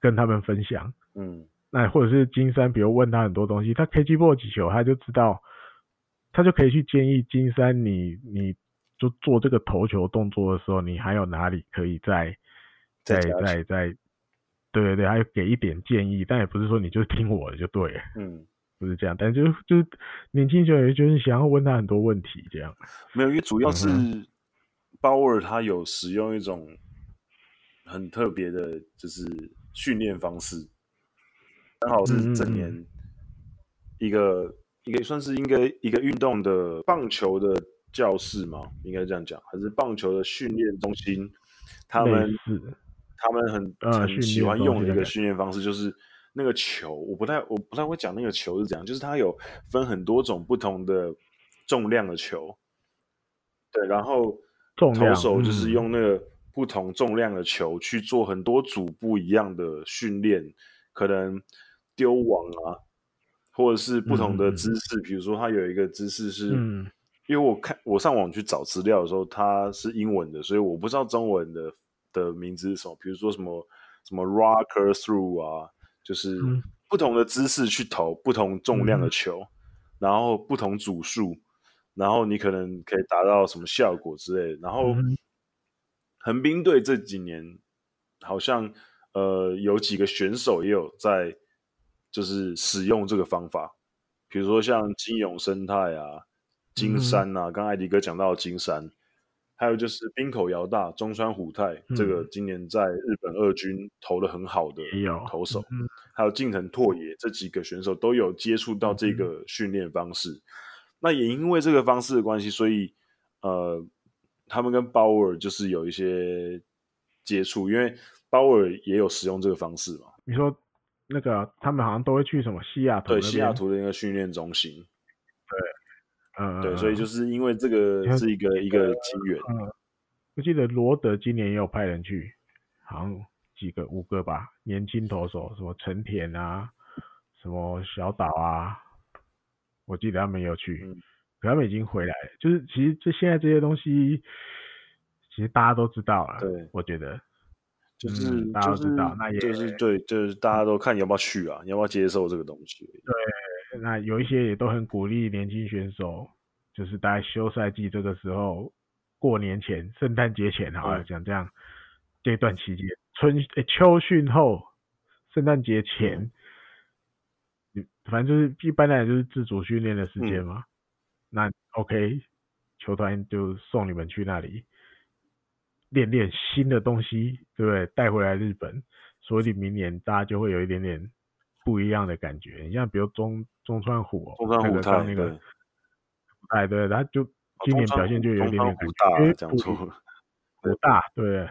跟他们分享，嗯，那或者是金山，比如问他很多东西，他 KG ball 几球，他就知道，他就可以去建议金山你，你你就做这个投球动作的时候，你还有哪里可以再再再再，对对对，还有给一点建议，但也不是说你就听我的就对了，嗯，不是这样，但就就是年轻球员就是想要问他很多问题，这样，没有，因为主要是鲍尔他有使用一种很特别的，就是。训练方式刚好是整年一个、嗯、一个算是应该一个运动的棒球的教室嘛，应该这样讲，还是棒球的训练中心？他们他们很、呃、很喜欢用的一个训练方式，就是那个球，我不太我不太会讲那个球是怎样，就是它有分很多种不同的重量的球，对，然后投手就是用那个。不同重量的球去做很多组不一样的训练，可能丢网啊，或者是不同的姿势。嗯、比如说，它有一个姿势是，嗯、因为我看我上网去找资料的时候，它是英文的，所以我不知道中文的的名字是什么。比如说什么什么 rocker through 啊，就是不同的姿势去投不同重量的球，嗯、然后不同组数，然后你可能可以达到什么效果之类的，然后。嗯横滨队这几年好像呃有几个选手也有在就是使用这个方法，比如说像金永生态啊、金山啊，刚、嗯、艾迪哥讲到的金山，还有就是滨口遥大、中川虎太，嗯、这个今年在日本二军投的很好的投手，还有近藤拓也这几个选手都有接触到这个训练方式。嗯、那也因为这个方式的关系，所以呃。他们跟鲍尔就是有一些接触，因为鲍尔也有使用这个方式嘛。你说那个他们好像都会去什么西雅图？对，西雅图的那个训练中心。对，嗯，对，所以就是因为这个是一个、嗯、一个机缘。嗯，我记得罗德今年也有派人去，好像几个五个吧，年轻投手，什么陈田啊，什么小岛啊，我记得他们有去。嗯可他们已经回来了，就是其实这现在这些东西，其实大家都知道了。对，我觉得就是、嗯、大家都知道，那也就是对，就是大家都看你要不要去啊，你要不要接受这个东西？对，那有一些也都很鼓励年轻选手，就是大概休赛季这个时候，过年前、圣诞节前，好了，讲这样这段期间，春诶秋训后，圣诞节前，嗯、反正就是一般来讲就是自主训练的时间嘛。嗯那 OK，球团就送你们去那里练练新的东西，对不对？带回来日本，所以明年大家就会有一点点不一样的感觉。你像比如中中川虎，中川虎他那个，哎对，他就今年表现就有一点点感觉，因为讲错了，不大，对，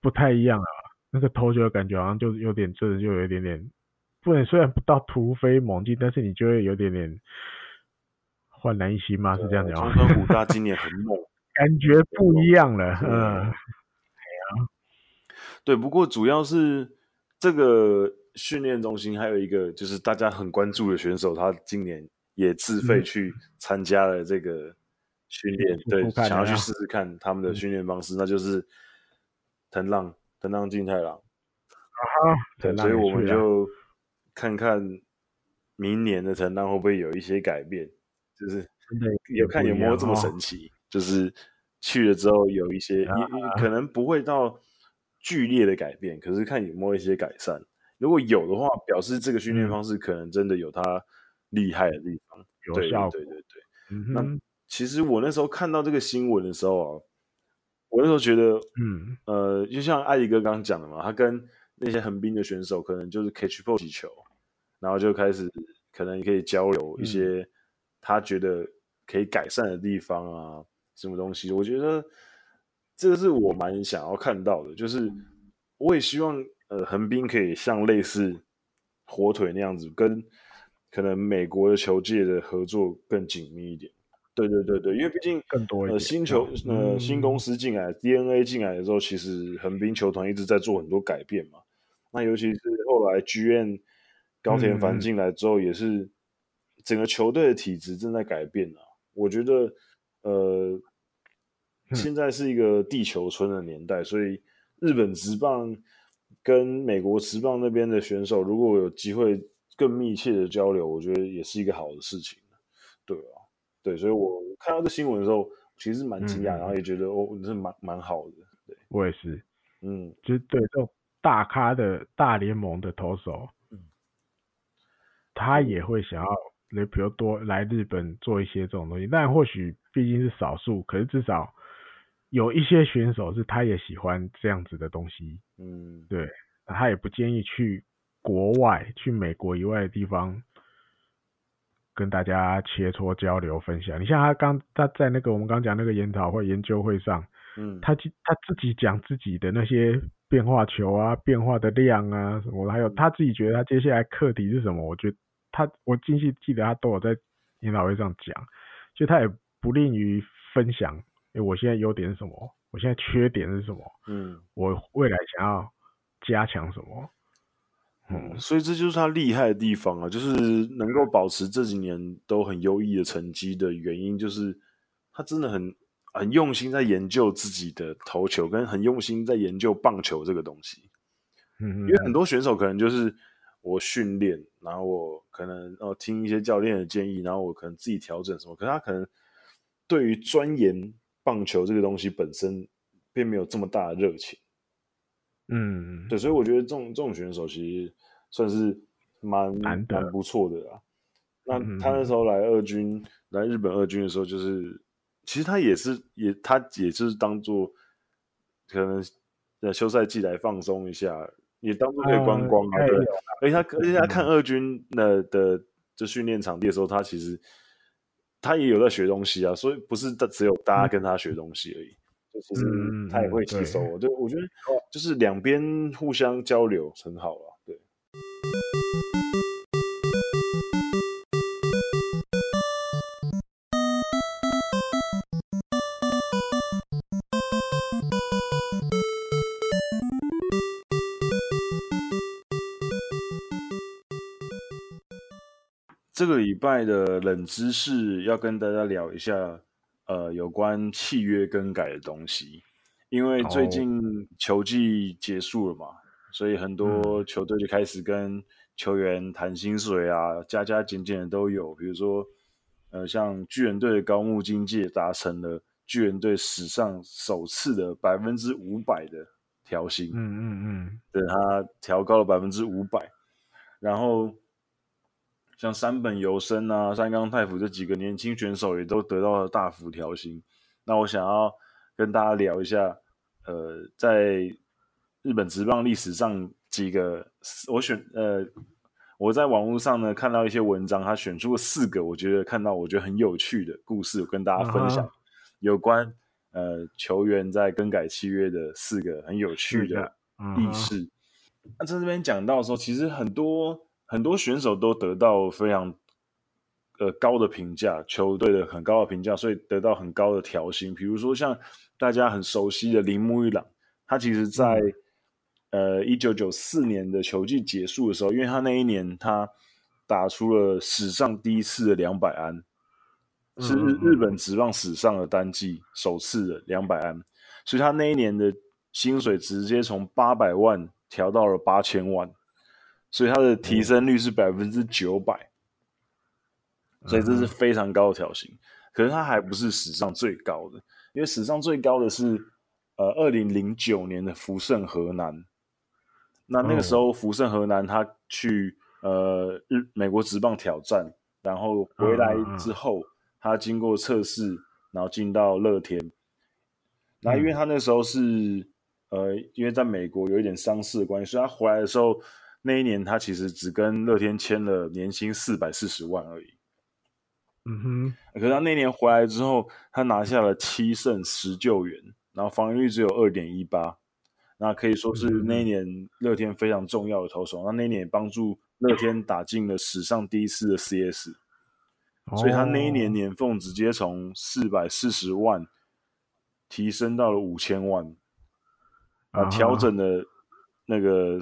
不太一样啊。那个投球的感觉好像就有点，这就有一点点，不能虽然不到突飞猛进，但是你就会有点点。焕然一新吗？是这样讲吗？中川虎大 [laughs] 今年很猛，感觉不一样了。嗯，对，不过主要是这个训练中心还有一个就是大家很关注的选手，他今年也自费去参加了这个训练，嗯、对，想要去试试看他们的训练方式，嗯、那就是藤浪藤浪静太郎。啊哈，对，所以我们就看看明年的藤浪会不会有一些改变。就是有看有没有这么神奇，就是去了之后有一些，可能不会到剧烈的改变，可是看有没有一些改善。如果有的话，表示这个训练方式可能真的有它厉害的地方，有效果。对对。对，那其实我那时候看到这个新闻的时候啊，我那时候觉得，嗯，呃，就像艾迪哥刚刚讲的嘛，他跟那些横滨的选手可能就是 catch ball 击球，然后就开始可能也可以交流一些他觉得可以改善的地方啊，嗯、什么东西。我觉得这个是我蛮想要看到的，就是我也希望呃横滨可以像类似火腿那样子，跟可能美国的球界的合作更紧密一点。对对对对，因为毕竟更多呃新球呃、嗯、新公司进来，DNA 进来的时候，其实横滨球团一直在做很多改变嘛。那尤其是后来 GM 高田繁进来之后，也是整个球队的体质正在改变啊。我觉得呃，现在是一个地球村的年代，所以日本职棒跟美国职棒那边的选手，如果有机会更密切的交流，我觉得也是一个好的事情。对啊。对，所以我看到这新闻的时候，其实蛮惊讶，嗯、然后也觉得哦，是蛮蛮好的。对，我也是，嗯，就是对这种大咖的大联盟的投手，嗯，他也会想要，那比如多来日本做一些这种东西，但或许毕竟是少数，可是至少有一些选手是他也喜欢这样子的东西，嗯，对，他也不建议去国外，去美国以外的地方。跟大家切磋交流分享。你像他刚他在那个我们刚讲那个研讨会研究会上，嗯，他他自己讲自己的那些变化球啊、变化的量啊什么，还有他自己觉得他接下来课题是什么？我觉得他我清晰记得他都有在研讨会上讲，就他也不吝于分享。哎，我现在优点是什么？我现在缺点是什么？嗯，我未来想要加强什么？嗯，所以这就是他厉害的地方啊，就是能够保持这几年都很优异的成绩的原因，就是他真的很很用心在研究自己的投球，跟很用心在研究棒球这个东西。嗯，因为很多选手可能就是我训练，然后我可能哦听一些教练的建议，然后我可能自己调整什么，可是他可能对于钻研棒球这个东西本身并没有这么大的热情。嗯，对，所以我觉得这种这种选手其实算是蛮蛮蛮不错的啦。那他那时候来二军，嗯、来日本二军的时候，就是其实他也是也他也是当做可能呃休赛季来放松一下，也当做可以观光啊。嗯、对，而且他而且他看二军的的这训练场地的时候，他其实他也有在学东西啊，所以不是只有大家跟他学东西而已。嗯其实他也会吸收，嗯、对，我觉得就是两边互相交流很好啊。对。这个礼拜的冷知识要跟大家聊一下。呃，有关契约更改的东西，因为最近球季结束了嘛，哦、所以很多球队就开始跟球员谈薪水啊，加加减减的都有。比如说，呃，像巨人队的高木京介达成了巨人队史上首次的百分之五百的调薪，嗯嗯嗯，对，他调高了百分之五百，然后。像山本由伸啊、山冈太辅这几个年轻选手也都得到了大幅调薪。那我想要跟大家聊一下，呃，在日本职棒历史上几个我选呃，我在网络上呢看到一些文章，他选出了四个我觉得看到我觉得很有趣的故事，我跟大家分享有关呃球员在更改契约的四个很有趣的軼事。那在这边讲到说，其实很多。很多选手都得到非常呃高的评价，球队的很高的评价，所以得到很高的调薪。比如说像大家很熟悉的铃木一朗，他其实在呃一九九四年的球季结束的时候，因为他那一年他打出了史上第一次的两百安，是日日本职棒史上的单季首次的两百安，所以他那一年的薪水直接从八百万调到了八千万。所以它的提升率是百分之九百，所以这是非常高的条形。可是它还不是史上最高的，因为史上最高的是呃二零零九年的福盛河南。那那个时候福盛河南他去呃日美国职棒挑战，然后回来之后他经过测试，然后进到乐天。那因为他那时候是、嗯、呃，因为在美国有一点伤势的关系，所以他回来的时候，那一年他其实只跟乐天签了年薪四百四十万而已。嗯哼。可是他那年回来之后，他拿下了七胜十救援，然后防御率只有二点一八，那可以说是那一年乐天非常重要的投手。那、嗯、那一年也帮助乐天打进了史上第一次的 CS。所以他那一年年俸直接从四百四十万提升到了五千万，啊，调整的那个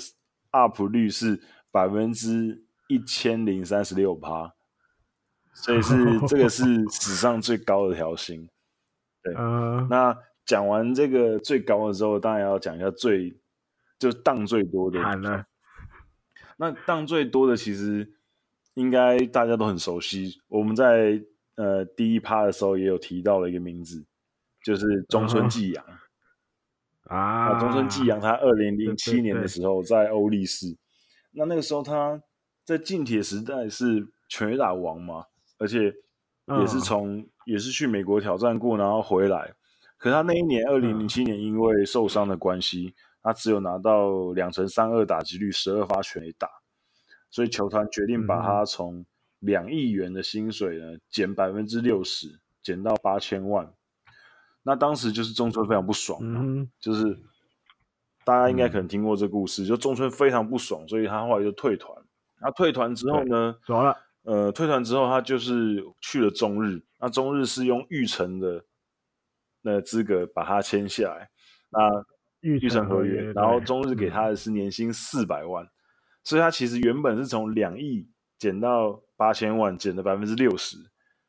up 率是百分之一千零三十六趴，所以是 [laughs] 这个是史上最高的调薪。对，那讲完这个最高的之后，当然要讲一下最就当最多的。了那当最多的其实。应该大家都很熟悉，我们在呃第一趴的时候也有提到了一个名字，就是中村纪洋啊。中村纪阳他二零零七年的时候在欧力士，那那个时候他在近铁时代是全垒打王嘛，而且也是从、嗯、也是去美国挑战过，然后回来。可他那一年二零零七年因为受伤的关系，他只有拿到两成三二打击率，十二发全垒打。所以球团决定把他从两亿元的薪水呢减百分之六十，减到八千万。那当时就是中村非常不爽就是大家应该可能听过这故事，嗯、就中村非常不爽，所以他后来就退团。他退团之后呢，走了。呃，退团之后他就是去了中日，那中日是用玉成的那资格把他签下来，那玉成合约，然后中日给他的是年薪四百万。所以他其实原本是从两亿减到八千万，减了百分之六十。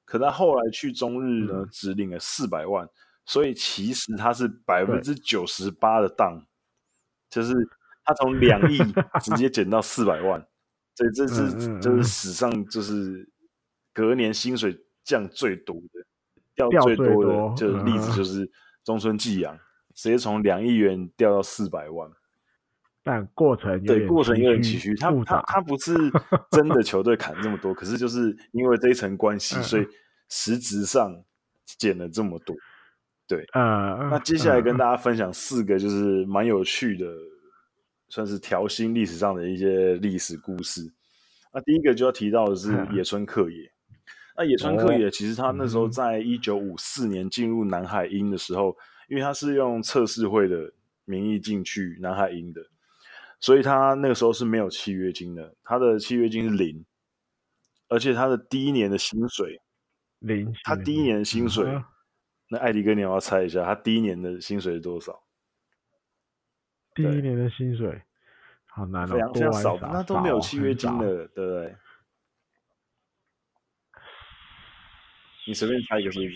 可他后来去中日呢，嗯、只领了四百万。所以其实他是百分之九十八的当，就是他从 [laughs] 两亿直接减到四百万。所以这是就是史上就是隔年薪水降最多的，掉最多的就是例子就是中村纪洋，直接从两亿元掉到四百万。但过程对过程有点崎岖，他他他不是 [laughs] 真的球队砍这么多，可是就是因为这一层关系，所以实质上减了这么多。对，嗯，那接下来跟大家分享四个就是蛮有趣的，算是调薪历史上的一些历史故事。那第一个就要提到的是野村克也。那野村克也其实他那时候在一九五四年进入南海鹰的时候，因为他是用测试会的名义进去南海鹰的。所以他那个时候是没有契约金的，他的契约金是零，而且他的第一年的薪水零，他第一年的薪水，嗯、那艾迪哥你要不要猜一下，他第一年的薪水是多少？第一年的薪水好难哦，非常非常少，那都没有契约金的，对不对？你随便猜一个数字，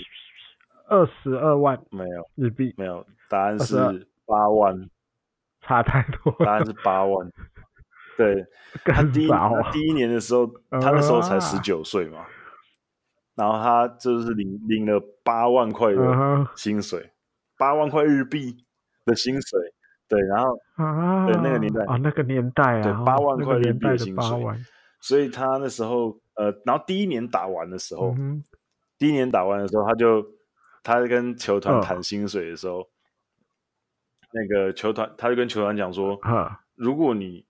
二十二万没有日币，没有，答案是八万。差太多，答案是八万。[laughs] 对，他第一他第一年的时候，他那时候才十九岁嘛，然后他就是领领了八万块的薪水，八万块日币的薪水。对，然后对那个年代。啊，那个年代啊，对八万块日币的薪水，所以他那时候呃，然后第一年打完的时候，第一年打完的时候，他就他跟球团谈薪水的时候。那个球团，他就跟球团讲说：“如果你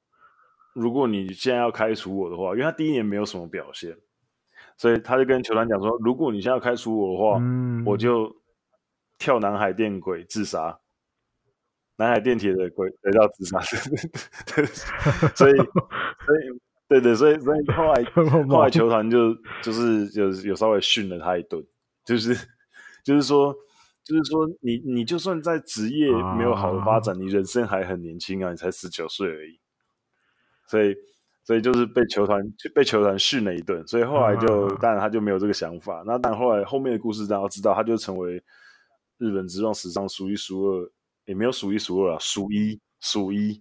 如果你现在要开除我的话，因为他第一年没有什么表现，所以他就跟球团讲说：如果你现在要开除我的话，嗯、我就跳南海电轨自杀，南海电铁的轨轨道自杀。[laughs] 所以，所以，对对，所以，所以后来后来球团就就是有有稍微训了他一顿，就是就是说。”就是说你，你你就算在职业没有好的发展，啊、你人生还很年轻啊，你才十九岁而已。所以，所以就是被球团被球团训了一顿，所以后来就、啊、当然他就没有这个想法。那但后来后面的故事大家知道，他就成为日本职棒史上数一数二，也没有数一数二啊，数一数一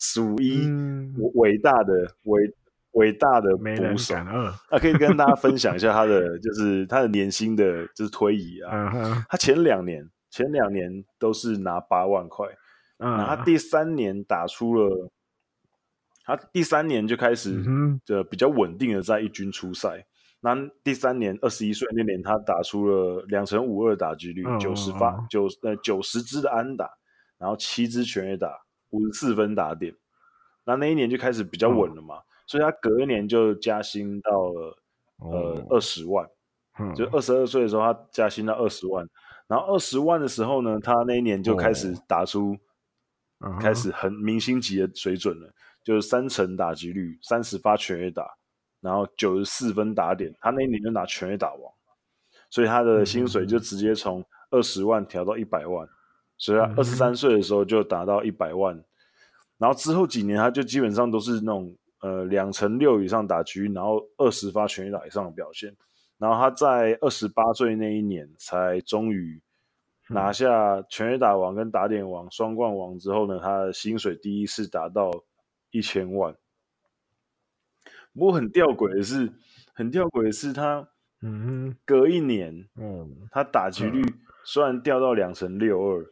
数一伟大的伟。伟大的捕手，那可以跟大家分享一下他的，[laughs] 就是他的年薪的，就是推移啊。他前两年，前两年都是拿八万块，那他第三年打出了，他第三年就开始的比较稳定的在一军出赛，那第三年二十一岁那年，他打出了两成五二打击率，九十发九呃九十支的安打，然后七支全垒打，五十四分打点。那那一年就开始比较稳了嘛，嗯、所以他隔一年就加薪到了、嗯、呃二十万，嗯、就。二十二岁的时候他加薪到二十万，然后二十万的时候呢，他那一年就开始打出，嗯、开始很明星级的水准了，就是三成打击率，三十发全垒打。然后九十四分打点，他那一年就拿全垒打王，所以他的薪水就直接从二十万调到一百万，所以他二十三岁的时候就达到一百万，然后之后几年他就基本上都是那种呃两成六以上打击，然后二十发全垒打以上的表现，然后他在二十八岁那一年才终于拿下全垒打王跟打点王双冠王之后呢，他的薪水第一次达到一千万。不过很吊诡的是，很吊诡的是他，嗯，隔一年，嗯，他打击率虽然掉到两成六二，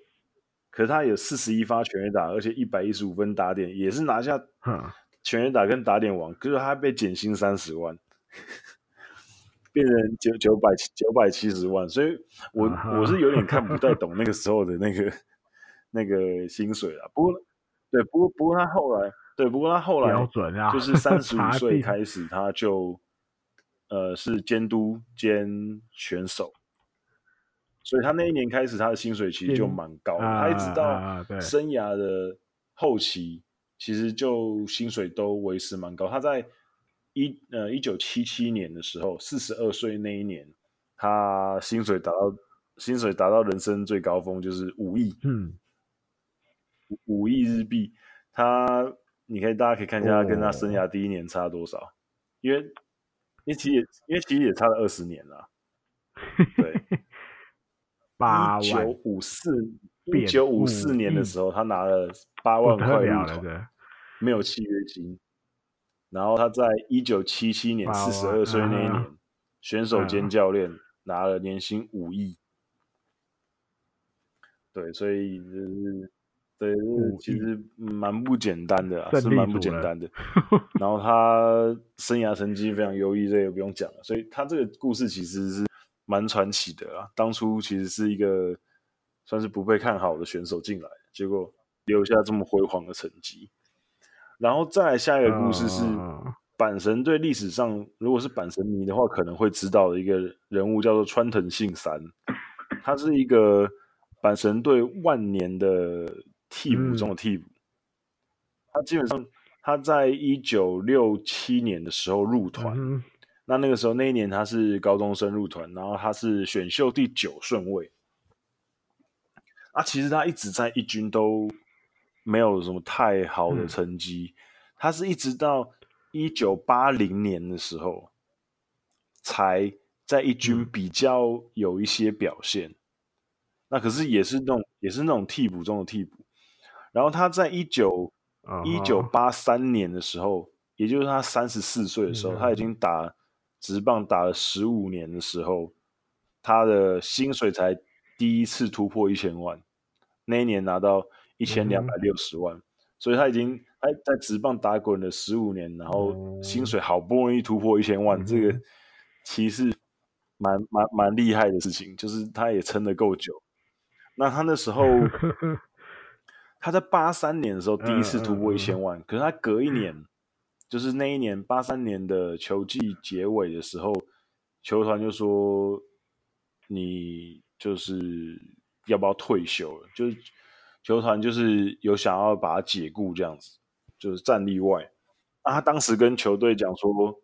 可是他有四十一发全垒打，而且一百一十五分打点，也是拿下全垒打跟打点王。可是他被减薪三十万，变成九九百九百七十万，所以我我是有点看不太懂那个时候的那个那个薪水了。不过，对，不过不过他后来。对，不过他后来就是三十五 [laughs] 岁开始，他就呃是监督兼选手，所以他那一年开始，他的薪水其实就蛮高的。他一直到生涯的后期，其实就薪水都维持蛮高。他在一呃一九七七年的时候，四十二岁那一年，他薪水达到薪水达到人生最高峰，就是五亿，嗯，五亿日币，他。你可以，大家可以看一下他跟他生涯第一年差多少，哦、因为，因为其实也，因为其实也差了二十年了。对，[laughs] 一九五四一九五四年的时候，他拿了八万块没有契约金。然后他在一九七七年四十二岁那一年，啊、选手兼教练拿了年薪五亿。对，所以就是。对，其实蛮不简单的啊，是蛮不简单的。[laughs] 然后他生涯成绩非常优异，这也不用讲了。所以他这个故事其实是蛮传奇的啊。当初其实是一个算是不被看好的选手进来，结果留下这么辉煌的成绩。然后再来下一个故事是阪神队历史上，如果是阪神迷的话，可能会知道的一个人物叫做川藤信三，他是一个阪神队万年的。替补中的替补，嗯、他基本上他在一九六七年的时候入团，嗯、那那个时候那一年他是高中生入团，然后他是选秀第九顺位。啊，其实他一直在一军都没有什么太好的成绩，嗯、他是一直到一九八零年的时候才在一军比较有一些表现。嗯、那可是也是那种也是那种替补中的替补。然后他在一九一九八三年的时候，uh. 也就是他三十四岁的时候，uh. 他已经打直棒打了十五年的时候，他的薪水才第一次突破一千万，那一年拿到一千两百六十万，uh. 所以他已经在在直棒打滚了十五年，然后薪水好不容易突破一千万，uh. 这个其实蛮蛮蛮厉害的事情，就是他也撑得够久。那他那时候。[laughs] 他在八三年的时候第一次突破一千万，嗯嗯嗯、可是他隔一年，就是那一年八三年的球季结尾的时候，球团就说你就是要不要退休了？就是球团就是有想要把他解雇这样子，就是战例外。啊，他当时跟球队讲说，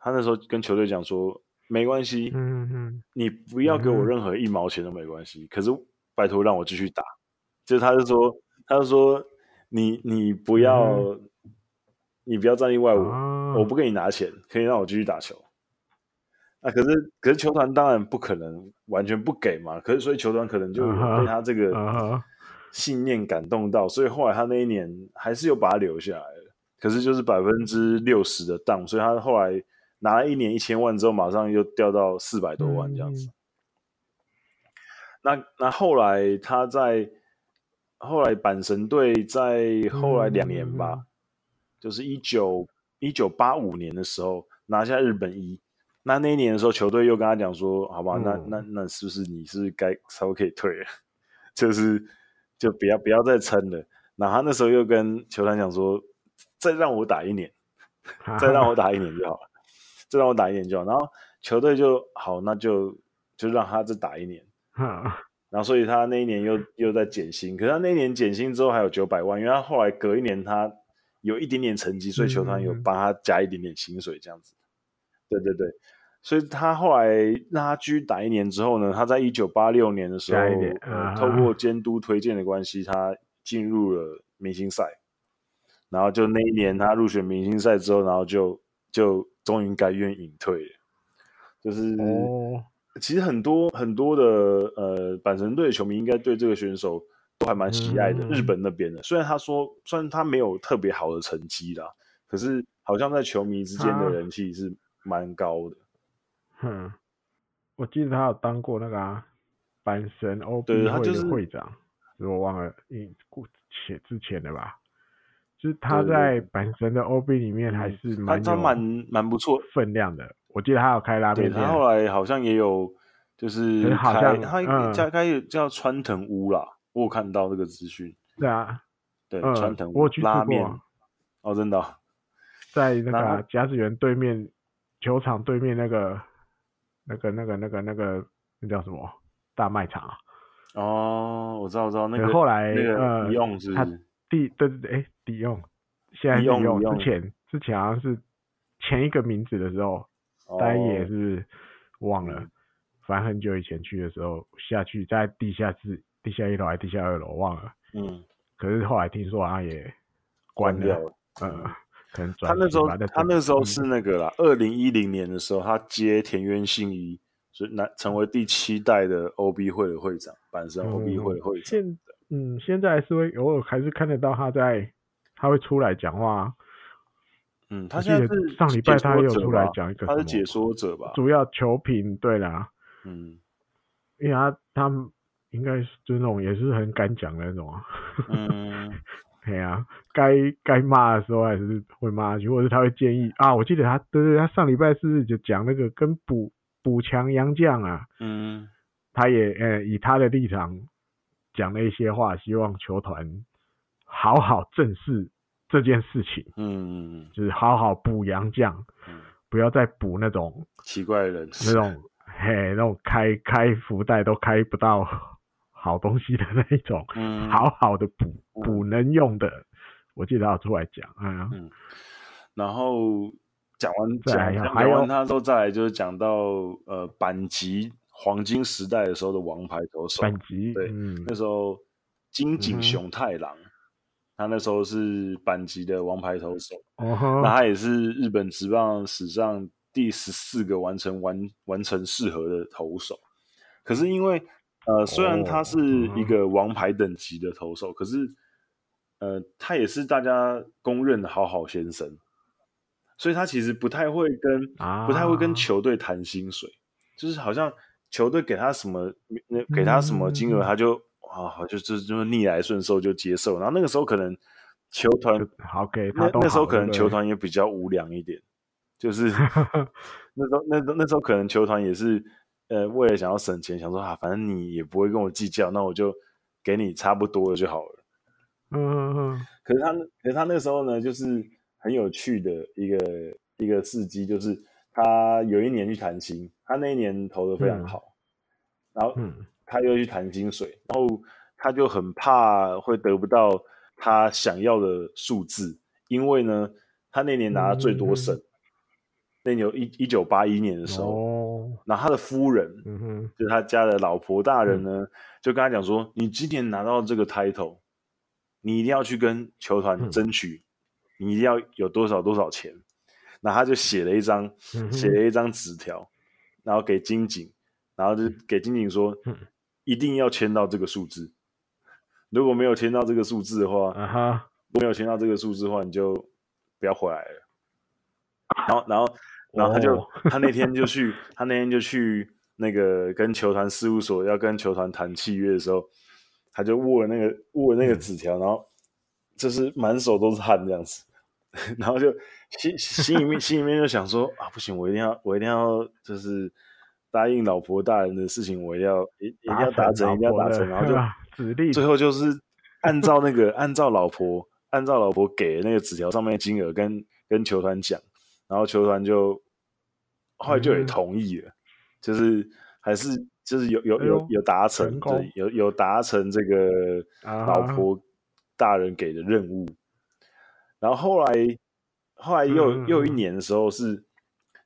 他那时候跟球队讲说，没关系，嗯嗯，你不要给我任何一毛钱都没关系，嗯、可是拜托让我继续打。就是他就说。他就说：“你你不要，嗯、你不要战力外我，啊、我不给你拿钱，可以让我继续打球。那、啊、可是可是球团当然不可能完全不给嘛。可是所以球团可能就被他这个信念感动到，所以后来他那一年还是有把他留下来了。可是就是百分之六十的当，所以他后来拿了一年一千万之后，马上又掉到四百多万这样子。嗯、那那后来他在。后来阪神队在后来两年吧，嗯、就是一九一九八五年的时候拿下日本一，那那一年的时候，球队又跟他讲说：“好吧，嗯、那那那是不是你是该稍微可以退了？[laughs] 就是就不要不要再撑了。”然后他那时候又跟球团讲说：“再让我打一年，再让我打一年就好了，再让我打一年就好。”然后球队就好，那就就让他再打一年。然后所以他那一年又又在减薪，可是他那一年减薪之后还有九百万，因为他后来隔一年他有一点点成绩，所以球团有帮他加一点点薪水这样子。对对对，所以他后来让他继续打一年之后呢，他在一九八六年的时候，呃、透过监督推荐的关系，他进入了明星赛。然后就那一年他入选明星赛之后，然后就就终于甘愿隐退了。就是、哦、其实很多很多的呃阪神队的球迷应该对这个选手都还蛮喜爱的。嗯、日本那边的，虽然他说虽然他没有特别好的成绩啦，可是好像在球迷之间的人气是。蛮高的，哼，我记得他有当过那个啊，阪神 OB 会的会长，是我忘了，嗯，写之前的吧，就是他在阪神的 OB 里面还是蛮他蛮蛮不错分量的。我记得他有开拉面店，他后来好像也有就是开好像他开开叫川藤屋啦，我有看到这个资讯。对啊，对川藤屋拉面，哦，真的，在那个甲子园对面。球场对面那个、那个、那个、那个、那个那叫什么大卖场啊？哦，我知道，我知道那个。后来那个呃，迪用是他第对对对，哎，迪用，现在迪用之前之前好像是前一个名字的时候，单也是忘了，反正很久以前去的时候下去在地下室、地下一楼还是地下二楼忘了。嗯。可是后来听说好像也关掉了，嗯。他那时候，他那时候是那个啦。二零一零年的时候，他接田园信一，所以那成为第七代的 OB 会的会长，阪神 OB 会的会长。现嗯，现在是会偶尔还是看得到他在，他会出来讲话。嗯，他现在是上礼拜他也有出来讲一个，他是解说者吧？主要球评，对啦。嗯，因为他他应该是就那种也是很敢讲的那种啊。嗯。[laughs] 对啊，该该骂的时候还是会骂，如果是他会建议啊。我记得他，对对，他上礼拜是就讲那个跟补补强洋将啊，嗯，他也呃以他的立场讲了一些话，希望球团好好正视这件事情，嗯，就是好好补洋将，嗯，不要再补那种奇怪的人，那种嘿那种开开福袋都开不到。好东西的那一种，嗯，好好的补补能用的，嗯、我记得要出来讲，嗯，嗯，然后讲完讲讲完他之后，再来就是讲到呃阪急黄金时代的时候的王牌投手，阪急，对，嗯、那时候金井雄太郎，嗯、他那时候是板级的王牌投手，那他也是日本职棒史上第十四个完成完完成适合的投手，可是因为。呃，虽然他是一个王牌等级的投手，oh, uh huh. 可是，呃，他也是大家公认的好好先生，所以他其实不太会跟、uh huh. 不太会跟球队谈薪水，就是好像球队给他什么，那给他什么金额，他就啊，好就就就逆来顺受就接受，然后那个时候可能球团好给他那那时候可能球团也比较无良一点，就是 [laughs] 那时候那那时候可能球团也是。呃，为了想要省钱，想说啊，反正你也不会跟我计较，那我就给你差不多的就好了。嗯嗯嗯。可是他，可是他那个时候呢，就是很有趣的一个一个事迹，就是他有一年去谈薪，他那一年投的非常好，嗯、然后他又去谈薪水，然后他就很怕会得不到他想要的数字，因为呢，他那年拿的最多胜。嗯那有一一九八一年的时候，oh. 然后他的夫人，嗯哼、mm，hmm. 就是他家的老婆大人呢，mm hmm. 就跟他讲说：“你今年拿到这个 title，你一定要去跟球团争取，mm hmm. 你一定要有多少多少钱。”然后他就写了一张，mm hmm. 写了一张纸条，然后给金井，然后就给金井说：“ mm hmm. 一定要签到这个数字，如果没有签到这个数字的话，啊哈、uh，huh. 没有签到这个数字的话，你就不要回来了。”然后，然后。然后他就，oh. 他那天就去，他那天就去那个跟球团事务所要跟球团谈契约的时候，他就握了那个握了那个纸条，嗯、然后就是满手都是汗这样子，[laughs] 然后就心心里面心里面就想说啊，不行，我一定要我一定要就是答应老婆大人的事情，我一定要一一定要达成，一定要达成，然后就 [laughs] 指令，最后就是按照那个按照老婆按照老婆给的那个纸条上面的金额跟跟球团讲，然后球团就后来就也同意了，嗯、就是还是就是有有有有达成，成对，有有达成这个老婆大人给的任务。然后后来，后来又、嗯、又一年的时候是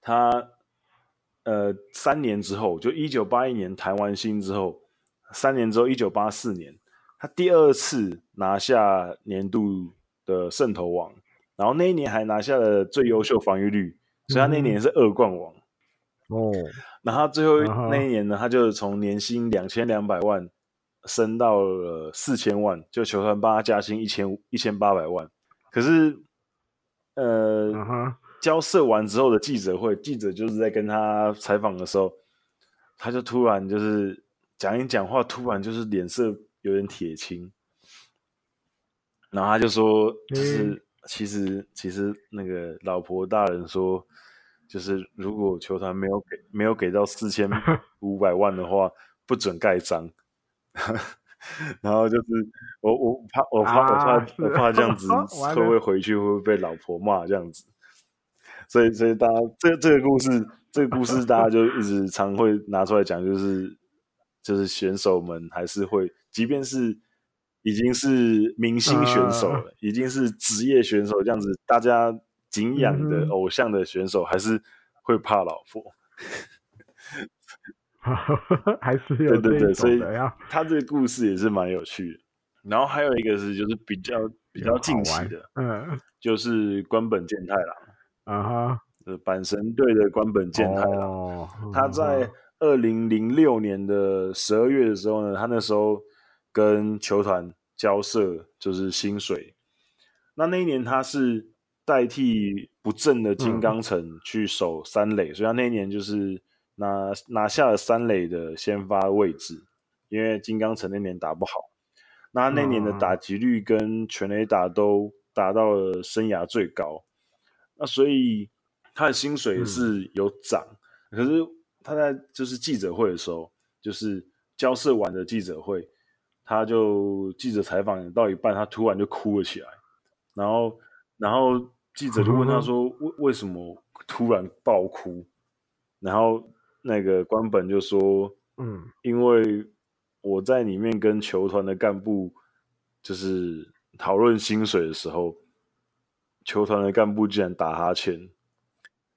他，呃，三年之后，就一九八一年谈完薪之后，三年之后，一九八四年，他第二次拿下年度的胜投王，然后那一年还拿下了最优秀防御率，所以他那一年是二冠王。哦、嗯，然后最后那一年呢，他就从年薪两千两百万升到了四千万，就球团帮他加薪一千一千八百万。可是，呃，uh huh. 交涉完之后的记者会，记者就是在跟他采访的时候，他就突然就是讲一讲话，突然就是脸色有点铁青，然后他就说，就是、嗯、其实其实那个老婆大人说，就是如果球团没有给没有给到四千五百万的话，不准盖章。[laughs] 然后就是我我怕我怕我怕我怕这样子会不 [laughs] 会回去会不会被老婆骂这样子，所以所以大家这这个故事这个故事大家就一直常会拿出来讲，就是就是选手们还是会，即便是已经是明星选手了，已经是职业选手这样子，大家敬仰的偶像的选手还是会怕老婆。[laughs] 还是有对对对，所以他这个故事也是蛮有趣的。然后还有一个是，就是比较比较近期的，嗯，就是关本健太郎，啊哈，呃，阪神队的关本健太郎，哦、他在二零零六年的十二月的时候呢，他那时候跟球团交涉，就是薪水。那那一年他是代替不正的金刚城去守三垒，嗯、所以他那一年就是。拿拿下了三垒的先发位置，因为金刚城那年打不好，那那年的打击率跟全垒打都达到了生涯最高，那所以他的薪水是有涨，嗯、可是他在就是记者会的时候，就是交涉完的记者会，他就记者采访到一半，他突然就哭了起来，然后然后记者就问他说为、嗯、为什么突然爆哭，然后。那个官本就说：“嗯，因为我在里面跟球团的干部就是讨论薪水的时候，球团的干部竟然打哈欠，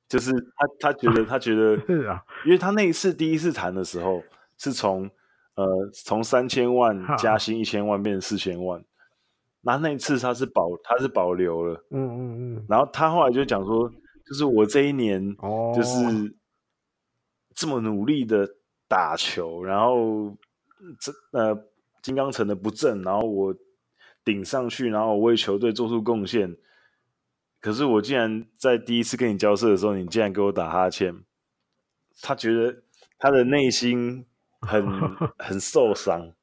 就是他他觉得他觉得 [laughs] 是啊，因为他那一次第一次谈的时候是从呃从三千万加薪一千万变成四千万，那那一次他是保他是保留了，嗯嗯嗯，然后他后来就讲说，就是我这一年就是。”这么努力的打球，然后这呃金刚城的不正，然后我顶上去，然后我为球队做出贡献。可是我竟然在第一次跟你交涉的时候，你竟然给我打哈欠。他觉得他的内心很 [laughs] 很受伤。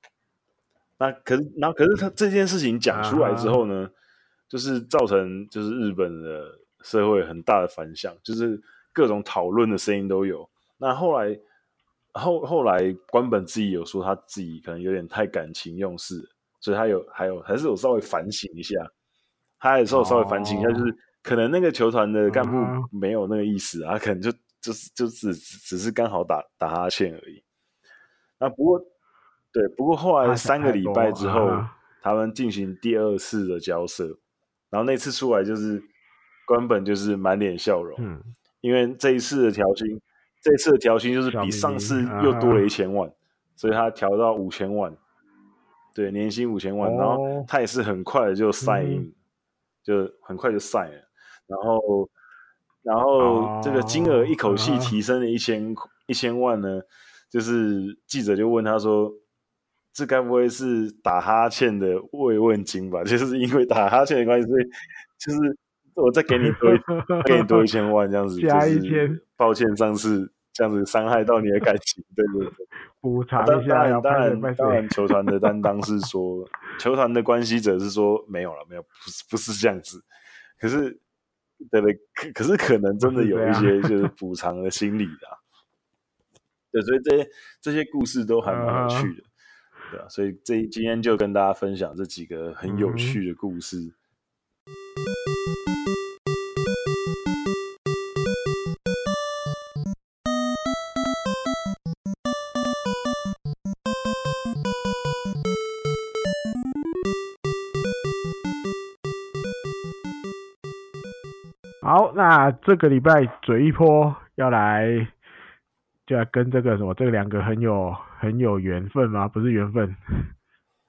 那可是，然后可是他这件事情讲出来之后呢，就是造成就是日本的社会很大的反响，就是各种讨论的声音都有。那后来，后后来关本自己有说他自己可能有点太感情用事，所以他有还有还是有稍微反省一下，他也是有稍微反省一下，就是可能那个球团的干部没有那个意思，他 [laughs] 可能就就是就只只是刚好打打哈欠而已。那不过对，不过后来三个礼拜之后，他们进行第二次的交涉，然后那次出来就是官本就是满脸笑容，嗯，因为这一次的调薪。这次的调薪就是比上次又多了一千万，所以他调到五千万，对，年薪五千万，然后他也是很快的就 sign，就很快就 sign 了，然后，然后这个金额一口气提升了一千一千万呢，就是记者就问他说，这该不会是打哈欠的慰问金吧？[laughs] 就是因为打哈欠的关系，所以就是我再给你多 [laughs] 给你多一千万这样子，加一千，抱歉上次。这样子伤害到你的感情，对对对，[laughs] 补偿一下。当然，当然，当然，球团的担当是说，球团的关系者是说没有了，没有，不是不是这样子。可是对对，可可是可能真的有一些就是补偿的心理的、啊，[laughs] 对，所以这些这些故事都还蛮有趣的，对啊，所以这今天就跟大家分享这几个很有趣的故事。嗯好，那这个礼拜嘴一波要来，就要跟这个什么，这两个很有很有缘分吗？不是缘分，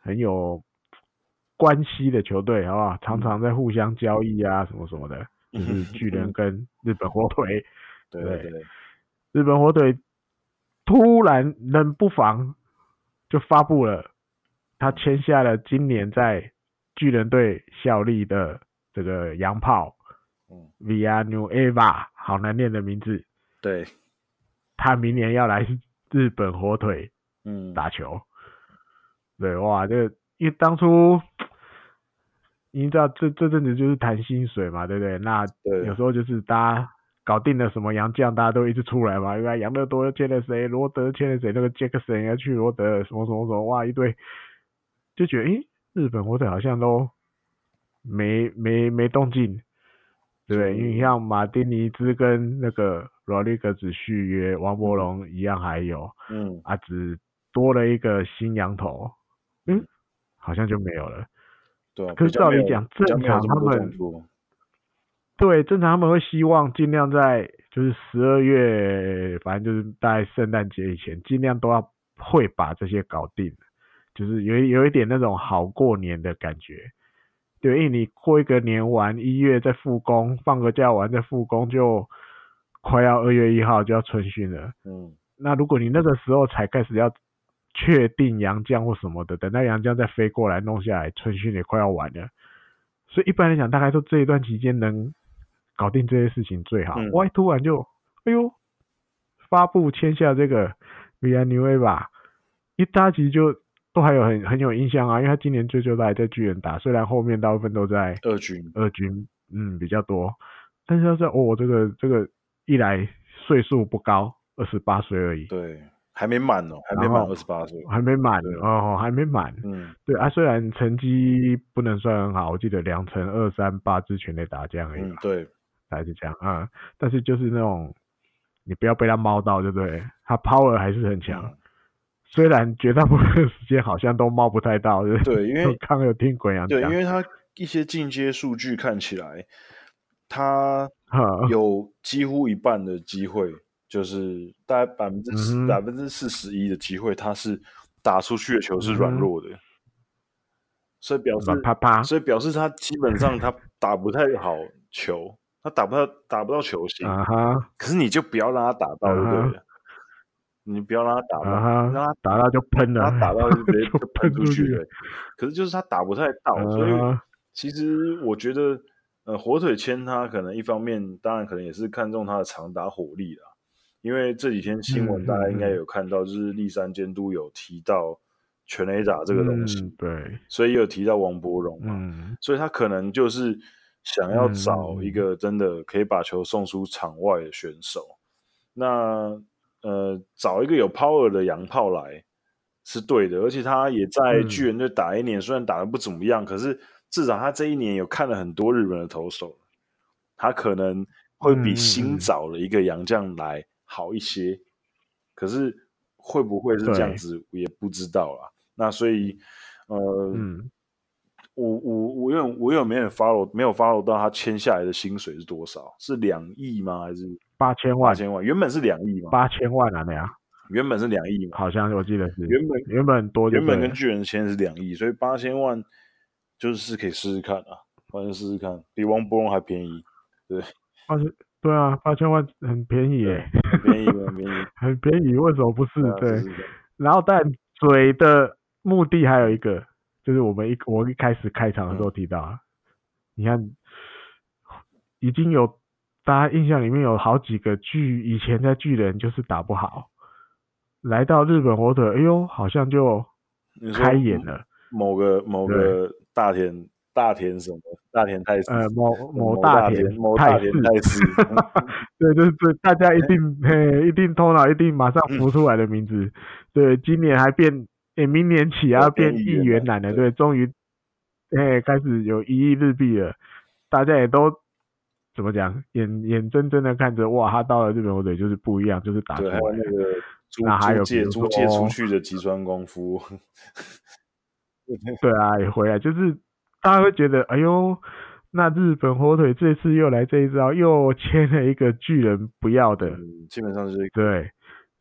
很有关系的球队，好不好？常常在互相交易啊，什么什么的，就是巨人跟日本火腿。[laughs] 对对对，日本火腿突然冷不防就发布了，他签下了今年在巨人队效力的这个洋炮。嗯，Villanueva 好难念的名字。对，他明年要来日本火腿，嗯，打球。嗯、对，哇，这个因为当初，你知道这这阵子就是谈薪水嘛，对不对？那有时候就是大家搞定了什么洋将，大家都一直出来嘛，因为杨乐多又签了谁？罗德签了谁？那个杰克森要去罗德，什么什么什么，哇，一堆，就觉得，诶，日本火腿好像都没没没动静。对，因为像马丁尼兹跟那个罗利格子续约，王柏龙一样还有，嗯，啊，只多了一个新羊头，嗯，好像就没有了。对，可是照理讲，正常他们，对，正常他们会希望尽量在就是十二月，反正就是大概圣诞节以前，尽量都要会把这些搞定，就是有有一点那种好过年的感觉。对，因为你过一个年完一月再复工，放个假完再复工，就快要二月一号就要春训了。嗯，那如果你那个时候才开始要确定洋将或什么的，等到洋将再飞过来弄下来，春训也快要完了。所以一般来讲，大概说这一段期间能搞定这些事情最好。嗯、哇，突然就哎呦，发布签下这个 Villanueva，一搭机就。都还有很很有印象啊，因为他今年最最都还在巨人打，虽然后面大部分都在二军，二军嗯比较多，但是他说哦这个这个一来岁数不高，二十八岁而已，对，还没满哦，还没满二十八岁，还没满哦，还没满，嗯，对啊，虽然成绩不能算很好，我记得两成二三八支全垒打这样而已，嗯，对，还是这样啊，嗯，但是就是那种你不要被他猫到，对不对？他 power 还是很强。嗯虽然绝大部分时间好像都摸不太到，对，[laughs] 对，因为刚有听鬼啊，对，因为他一些进阶数据看起来，他有几乎一半的机会，就是大概百分之四百分之四十一的机会，他是打出去的球是软弱的，嗯、所以表示啪啪，所以表示他基本上他打不太好球，他打不到打不到球心，[laughs] 啊、哈。可是你就不要让他打到，对不对？啊你不要让他打到，uh 让他打到就喷了，他打到 [laughs] 就直接就喷出去了。可是就是他打不太到，uh. 所以其实我觉得，呃，火腿签他可能一方面，当然可能也是看中他的长打火力啦。因为这几天新闻大家应该有看到，就是立山监督有提到全垒打这个东西，嗯、对，所以也有提到王柏荣嘛，嗯、所以他可能就是想要找一个真的可以把球送出场外的选手。嗯、那呃，找一个有 power 的洋炮来是对的，而且他也在巨人队打一年，嗯、虽然打的不怎么样，可是至少他这一年有看了很多日本的投手，他可能会比新找了一个洋将来好一些。嗯、可是会不会是这样子，我也不知道啦。那所以，呃，嗯、我我我有我有没有 follow 没有 follow 到他签下来的薪水是多少？是两亿吗？还是？八千万，八千万，原本是两亿嘛？八千万啊，那样，原本是两亿嘛？好像我记得是。原本原本多，原本跟巨人签是两亿，所以八千万就是可以试试看啊，反正试试看，比王博龙还便宜，对，八千，对啊，八千万很便宜耶，很便宜，很便宜，很便宜，[laughs] 为什么不是？对，然后但嘴的目的还有一个，就是我们一我一开始开场的时候提到，嗯、你看已经有。大家印象里面有好几个巨，以前在巨人就是打不好，来到日本火腿，哎呦，好像就开眼了。某个某个大田大田什么？大田泰示，呃，某某大田某大田泰示，[laughs] 对，就是大家一定 [laughs] 嘿，一定头脑一定马上浮出来的名字。嗯、对，今年还变，诶、欸，明年起要变亿元男了，对，终于，哎，开始有一亿日币了，大家也都怎么讲，眼眼睁睁的看着，哇，他到了日本火腿就是不一样，就是打出来那个，[laughs] 那还有租借租借出去的吉川光夫。[laughs] [laughs] 对啊，也回来，就是大家会觉得，哎呦，那日本火腿这次又来这一招，又签了一个巨人不要的，嗯、基本上是对，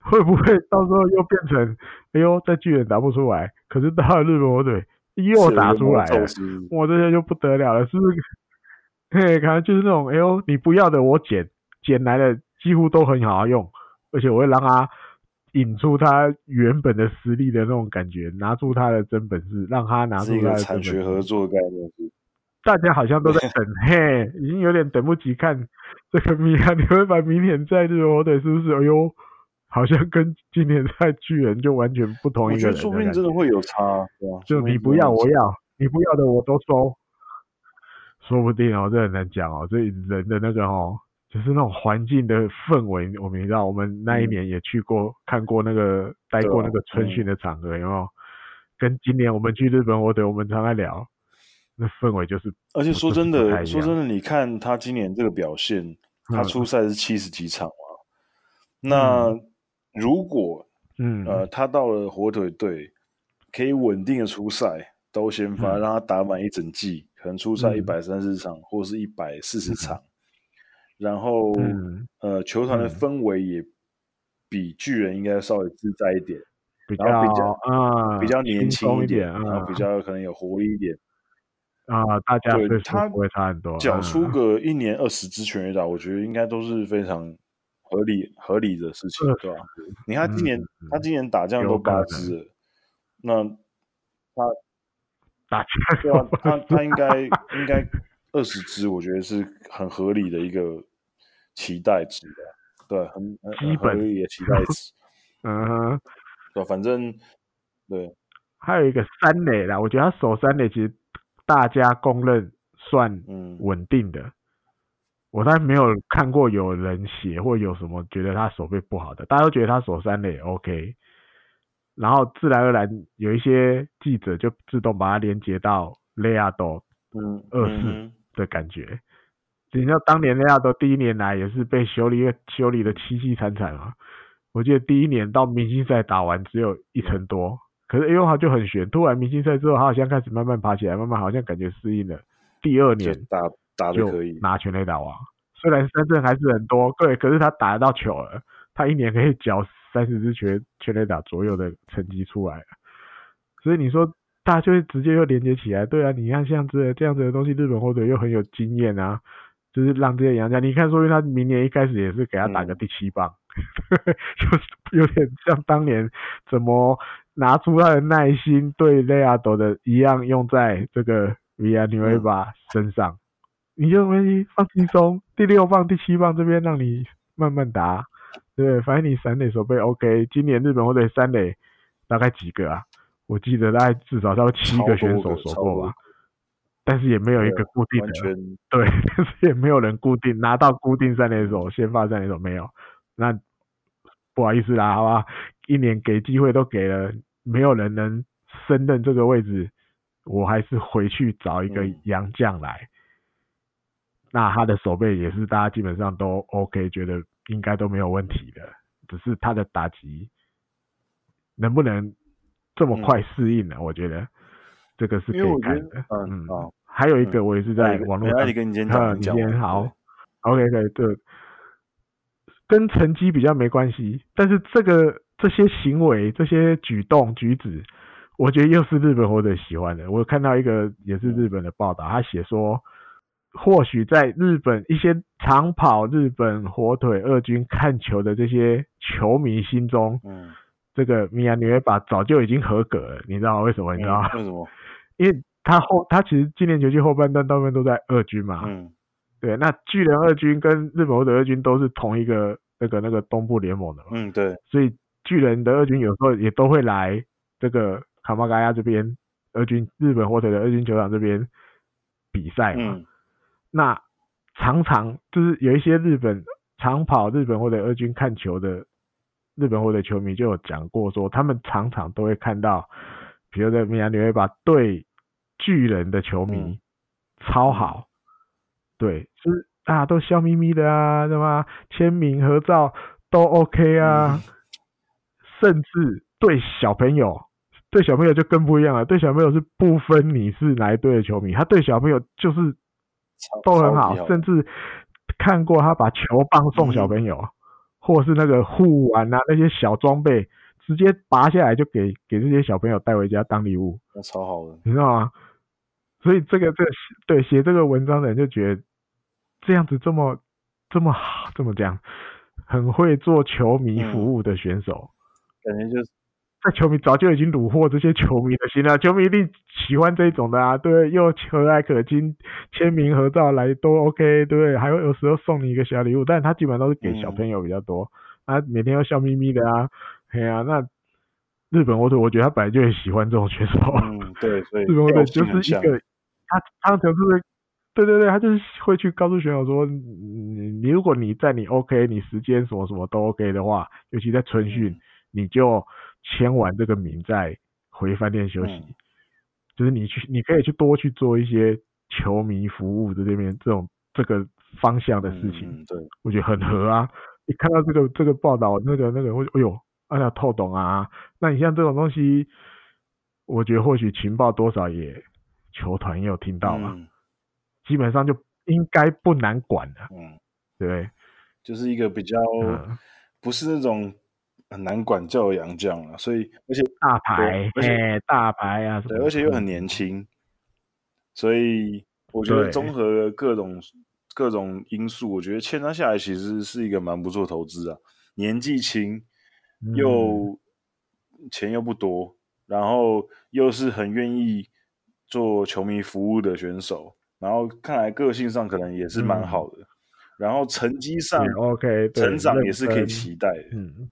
会不会到时候又变成，哎呦，在巨人打不出来，可是到了日本火腿又打出来了，哇，这些就不得了了，是不是？[laughs] 嘿，可能就是那种，哎呦，你不要的我捡，捡来的几乎都很好用，而且我会让他。引出他原本的实力的那种感觉，拿出他的真本事，让他拿出他的产学合作的概念。大家好像都在等，[laughs] 嘿，已经有点等不及看这个米哈！[laughs] 你会把明年在日本火腿是不是？哎呦，好像跟今年在巨人就完全不同一个人。说不定真的会有差，对吧？就你不要，我要；你不要的，我都收。说不定哦，这很难讲哦，这人的那个哦。就是那种环境的氛围，我们知道，我们那一年也去过、嗯、看过那个待过那个春训的场合，有没有？跟今年我们去日本火腿，我们常在聊，那氛围就是。而且说真的，说真的，你看他今年这个表现，他出赛是七十几场嘛、嗯？那如果嗯呃他到了火腿队，可以稳定的出赛，都先发、嗯，让他打满一整季，可能出赛一百三十场、嗯、或是一百四十场。嗯然后、嗯，呃，球团的氛围也比巨人应该稍微自在一点，比较然后比较啊，比较年轻一点，然后比较可能有活力一点啊。大家对他不会差很多，缴出个一年二十支全垒打，我觉得应该都是非常合理合理的事情，对吧？你看今年、嗯、他今年打这样都八支了，那他打 [laughs] 对啊，他他应该 [laughs] 应该。二十支，我觉得是很合理的一个期待值的，对，很很合理的期待值。[laughs] 嗯，对，反正对，还有一个三垒啦，我觉得他守三垒其实大家公认算稳定的。嗯、我倒没有看过有人写或有什么觉得他手背不好的，大家都觉得他守三垒 OK。然后自然而然有一些记者就自动把它连接到雷亚多，嗯，二四。的感觉，你知道当年雷亚多第一年来也是被修理修理的凄凄惨惨啊！我记得第一年到明星赛打完只有一成多，可是因为他就很悬，突然明星赛之后他好像开始慢慢爬起来，慢慢好像感觉适应了。第二年打打的可以拿全垒打王，虽然三振还是很多，对，可是他打得到球了，他一年可以缴三十支全全垒打左右的成绩出来了，所以你说。大家就会直接又连接起来，对啊，你看像这这样子的东西，日本火腿又很有经验啊，就是让这些洋将，你看，说明他明年一开始也是给他打个第七棒，嗯、[laughs] 就是有点像当年怎么拿出他的耐心对雷亚朵的一样，用在这个维亚纽维巴身上，嗯、你就没放轻松，第六棒、第七棒这边让你慢慢打，对，反正你三垒手背 OK，今年日本火腿三垒大概几个啊？我记得大概至少要七个选手守过吧，但是也没有一个固定的，对，[laughs] 但是也没有人固定拿到固定三垒手，先发三垒手没有，那不好意思啦，好吧，一年给机会都给了，没有人能胜任这个位置，我还是回去找一个洋将来，嗯，那他的手背也是大家基本上都 OK，觉得应该都没有问题的，只是他的打击能不能。这么快适应呢，嗯，我觉得这个是可以看的。嗯，还有一个，我也是在网络上。你跟你今天讲，你今天好。OK，可以，对，跟成绩比较没关系，但是这个这些行为、这些举动举止，我觉得又是日本或者喜欢的。我看到一个也是日本的报道，他写说，或许在日本一些长跑日本火腿二军看球的这些球迷心中，嗯。这个米亚纽维巴早就已经合格了，你知道为什么？你知道吗？为什么？因为他后他其实今年球季后半段大部分都在二军嘛。嗯。对，那巨人二军跟日本火腿二军都是同一个那个那个东部联盟的嘛。嗯，对。所以巨人的二军有时候也都会来这个卡马嘎亚这边二军日本火腿的二军球场这边比赛嘛。嗯、那常常就是有一些日本长跑日本或者二军看球的日本或者球迷就有讲过说，他们常常都会看到，比如在米兰纽约把对巨人的球迷、嗯、超好，对，就是大家都笑眯眯的啊，对吗？签名合照都 OK 啊，嗯、甚至对小朋友。对小朋友就更不一样了。对小朋友是不分你是哪一队的球迷，他对小朋友就是都很好，甚至看过他把球棒送小朋友，嗯、或是那个护腕啊那些小装备，直接拔下来就给给这些小朋友带回家当礼物，那超好的，你知道吗？所以这个这个、对写这个文章的人就觉得这样子这么这么好，这么这样很会做球迷服务的选手，嗯、感觉就是。那球迷早就已经虏获这些球迷的心了，球迷一定喜欢这种的啊，对，又和蔼可亲，签名合照来都 OK，对，还有有时候送你一个小礼物，但是他基本上都是给小朋友比较多，他、嗯啊、每天要笑眯眯的啊，哎呀、啊，那日本火腿，我觉得他本来就很喜欢这种选手，嗯，对，所以日本火腿就是一个，他他就是，对对对，他就是会去告诉选手说，你你如果你在你 OK，你时间什么什么都 OK 的话，尤其在春训，嗯、你就。签完这个名再回饭店休息，嗯、就是你去，你可以去多去做一些球迷服务的这边这种这个方向的事情。嗯、对，我觉得很合啊。你看到这个这个报道，那个那个，哎呦，哎呀，透懂啊。那你像这种东西，我觉得或许情报多少也球团也有听到嘛。嗯、基本上就应该不难管的。嗯，对，就是一个比较、嗯、不是那种。很难管教的洋将啊，所以而且大牌，而且大牌啊，对，而且又很年轻，所以我觉得综合各种各种因素，我觉得签他下来其实是一个蛮不错投资啊。年纪轻，又、嗯、钱又不多，然后又是很愿意做球迷服务的选手，然后看来个性上可能也是蛮好的，嗯、然后成绩上 OK，成长也是可以期待的，嗯。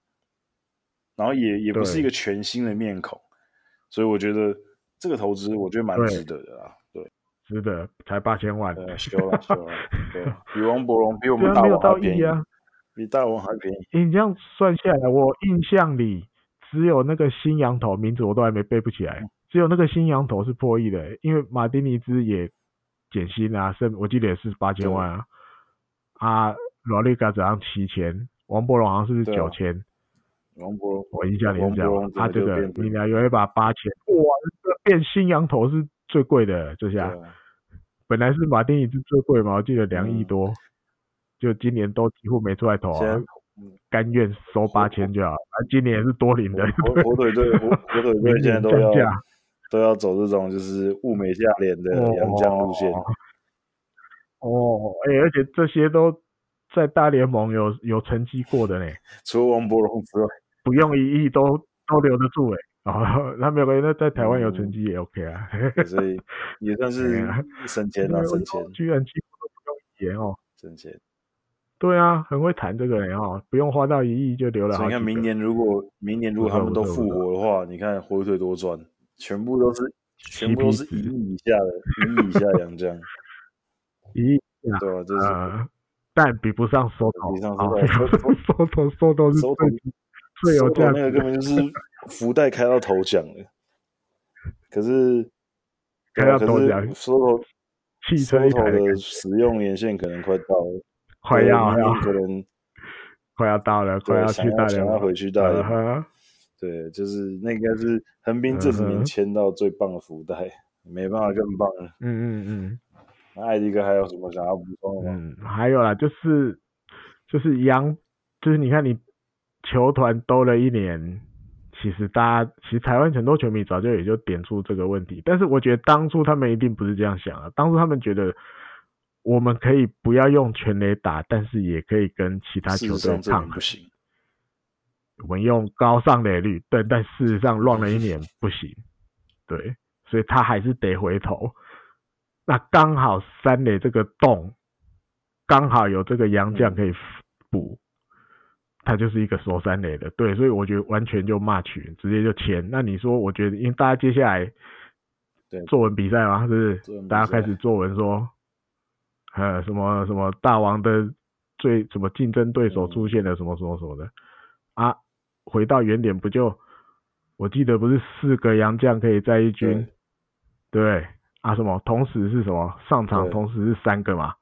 然后也也不是一个全新的面孔，所以我觉得这个投资我觉得蛮值得的啊，对，值得，才八千万，对，修了修了，对，比王柏荣比我们大王还便宜啊，比大王还便宜。你这样算下来，我印象里只有那个新羊头名字我都还没背不起来，嗯、只有那个新羊头是破亿的，因为马丁尼兹也减薪啊，是我记得也是八千万啊，对啊，罗利加好像七千，王柏荣好像是九千。王柏融，我印象里讲，他这个你俩有一把八千，哇，这变新羊头是最贵的，这下，本来是马丁尼兹最贵嘛，我记得两亿多，就今年都几乎没出来投啊，甘愿收八千就好，啊，今年也是多领的，火腿队，火腿队现在都要都要走这种就是物美价廉的洋将路线，哦，哎，而且这些都在大联盟有有成绩过的呢，除了王柏融之外。不用一亿都都留得住哎，哦，那没有关系，那在台湾有成绩也 OK 啊，所以也算是 [laughs] 省钱了，省钱，居然几乎都不用钱哦，省钱，对啊，很会谈这个人哦，不用花到一亿就留了好。你看明年如果明年如果他们都复活的话，你看火腿多赚，全部都是 [laughs] 全部都是一亿以下的，一亿以下洋将，一亿对啊，就是，但比不上收头，比上收头，收头是最。最有价，那个根本就是福袋开到头奖了。可是开到头奖，说头汽车的使用年限可能快到了，快要可能 [laughs] 快要到了，快要去大连，想要回去大连。对，就是那应该是横滨这几年签到最棒的福袋，没办法更棒了。嗯嗯嗯。那艾迪哥还有什么想要补充的吗？嗯，还有啦，就是就是杨，就是你看你。球团兜了一年，其实大家其实台湾很多球迷早就也就点出这个问题，但是我觉得当初他们一定不是这样想的，当初他们觉得我们可以不要用全垒打，但是也可以跟其他球队抗衡。我们用高上垒率，对，但事实上乱了一年不行，对，所以他还是得回头。那刚好三垒这个洞，刚好有这个洋将可以补。他就是一个守三垒的，对，所以我觉得完全就 match，直接就签。那你说，我觉得，因为大家接下来对作文比赛嘛，是不是？大家开始作文说，呃，什么什么大王的最什么竞争对手出现了什么什么什么的、嗯、啊？回到原点不就？我记得不是四个洋将可以在一军，对，对啊？什么？同时是什么？上场同时是三个嘛？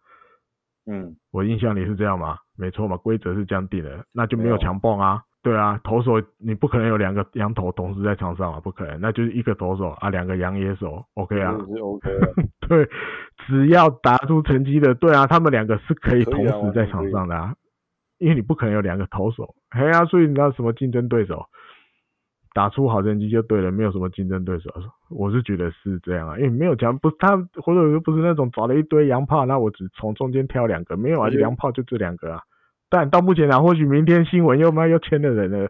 嗯，我印象里是这样嘛？没错嘛，规则是这样定的，那就没有强蹦啊。对啊，投手你不可能有两个羊头同时在场上啊，不可能，那就是一个投手啊，两个羊野手，OK 啊，OK [laughs] 对，只要打出成绩的，对啊，他们两个是可以同时在场上的啊，因为你不可能有两个投手，嘿啊，所以你知道什么竞争对手，打出好成绩就对了，没有什么竞争对手，[laughs] 我是觉得是这样啊，因为没有强，不是他或者又不是那种找了一堆洋炮，那我只从中间挑两个，没有啊，就洋炮就这两个啊。但到目前啊，或许明天新闻又卖又签的人呢，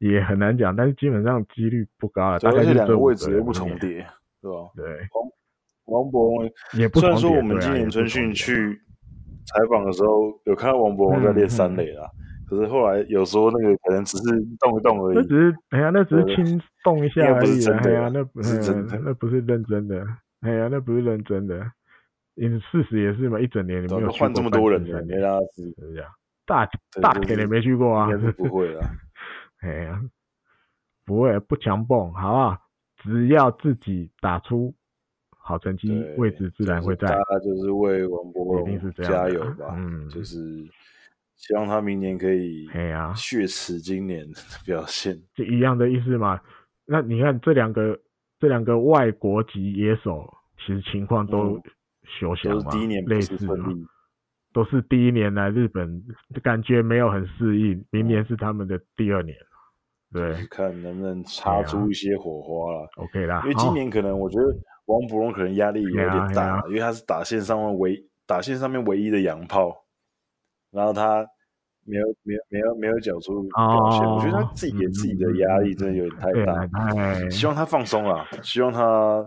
也很难讲。但是基本上几率不高了，大概是两个位置又不重叠，对吧？对。王王博文也不重叠。虽然说我们今年春训去采访的时候，有看到王博文在练三垒啦，可是后来有时候那个可能只是动一动而已。那只是哎呀，那只是轻动一下而已。哎呀，那不是真的，那不是认真的。哎呀，那不是认真的。因为事实也是嘛，一整年你没有换这么多人，没拉是这样。大大铁也没去过啊，是不会啊。哎呀，不会不强蹦，好不好？只要自己打出好成绩，位置自然会在。大家就是为王博龙加油吧，嗯，就是希望他明年可以，哎呀，血池今年的 [laughs] 表现，就一样的意思嘛。那你看这两个这两个外国籍野手，其实情况都休想嘛，第一年类似嘛。都是第一年来日本，感觉没有很适应。明年是他们的第二年，对，看能不能擦出一些火花了。OK 啦，因为今年可能我觉得王博龙可能压力有点大，因为他是打线上面唯打线上面唯一的洋炮，然后他没有没有没有没有讲出表现，我觉得他自己给自己的压力真的有点太大。希望他放松了，希望他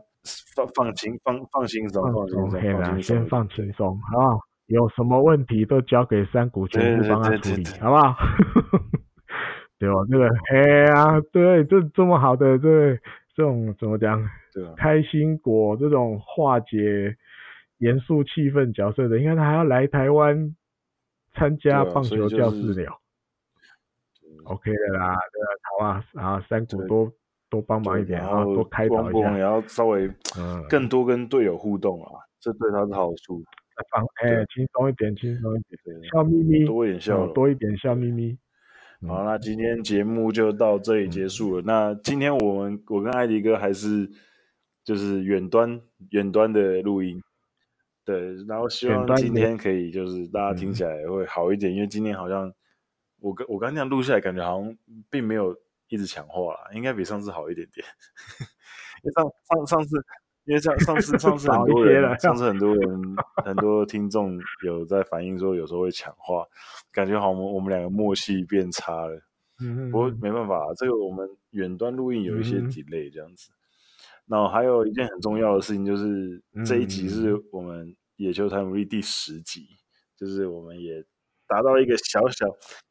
放放轻放放轻松，放轻松，放轻松，先放轻松，好不好。有什么问题都交给山谷全部帮他处理，好不好？[laughs] 对吧？这个，哎呀，对，这这么好的，对，这种怎么讲？对，开心果这种化解严肃气氛角色的，应该他还要来台湾参加棒球教室了。OK 的啦，对啊，好啊，然后山谷多多帮忙一点，然后多开导一下，也要稍微更多跟队友互动啊，这对他是好处。放哎，轻松一点，轻松一点，笑眯眯，多一点笑，多一点笑眯眯。好，那今天节目就到这里结束了。那今天我们我跟艾迪哥还是就是远端远端的录音，对，然后希望今天可以就是大家听起来会好一点，因为今天好像我跟我刚那样录下来，感觉好像并没有一直强化啦，应该比上次好一点点。[laughs] 因为上上上次。因为上上次上次很多人，上次很多人 [laughs] 很多听众有在反映说，有时候会抢话，感觉好像我们我们两个默契变差了。嗯，不过没办法，这个我们远端录音有一些 delay 这样子。然后还有一件很重要的事情，就是这一集是我们野球台姆利第十集，就是我们也达到一个小小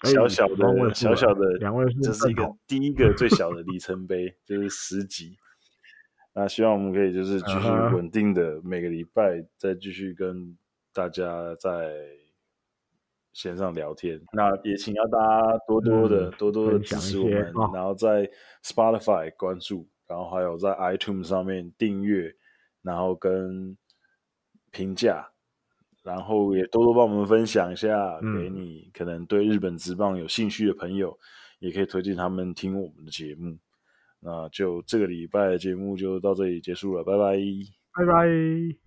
小小的小小的，这是一个第一个最小的里程碑，就是十集。那希望我们可以就是继续稳定的每个礼拜再继续跟大家在线上聊天。那也请要大家多多的多多的支持我们，然后在 Spotify 关注，然后还有在 iTunes 上面订阅，然后跟评价，然后也多多帮我们分享一下，给你可能对日本职棒有兴趣的朋友，也可以推荐他们听我们的节目。那就这个礼拜的节目就到这里结束了，拜拜，拜拜。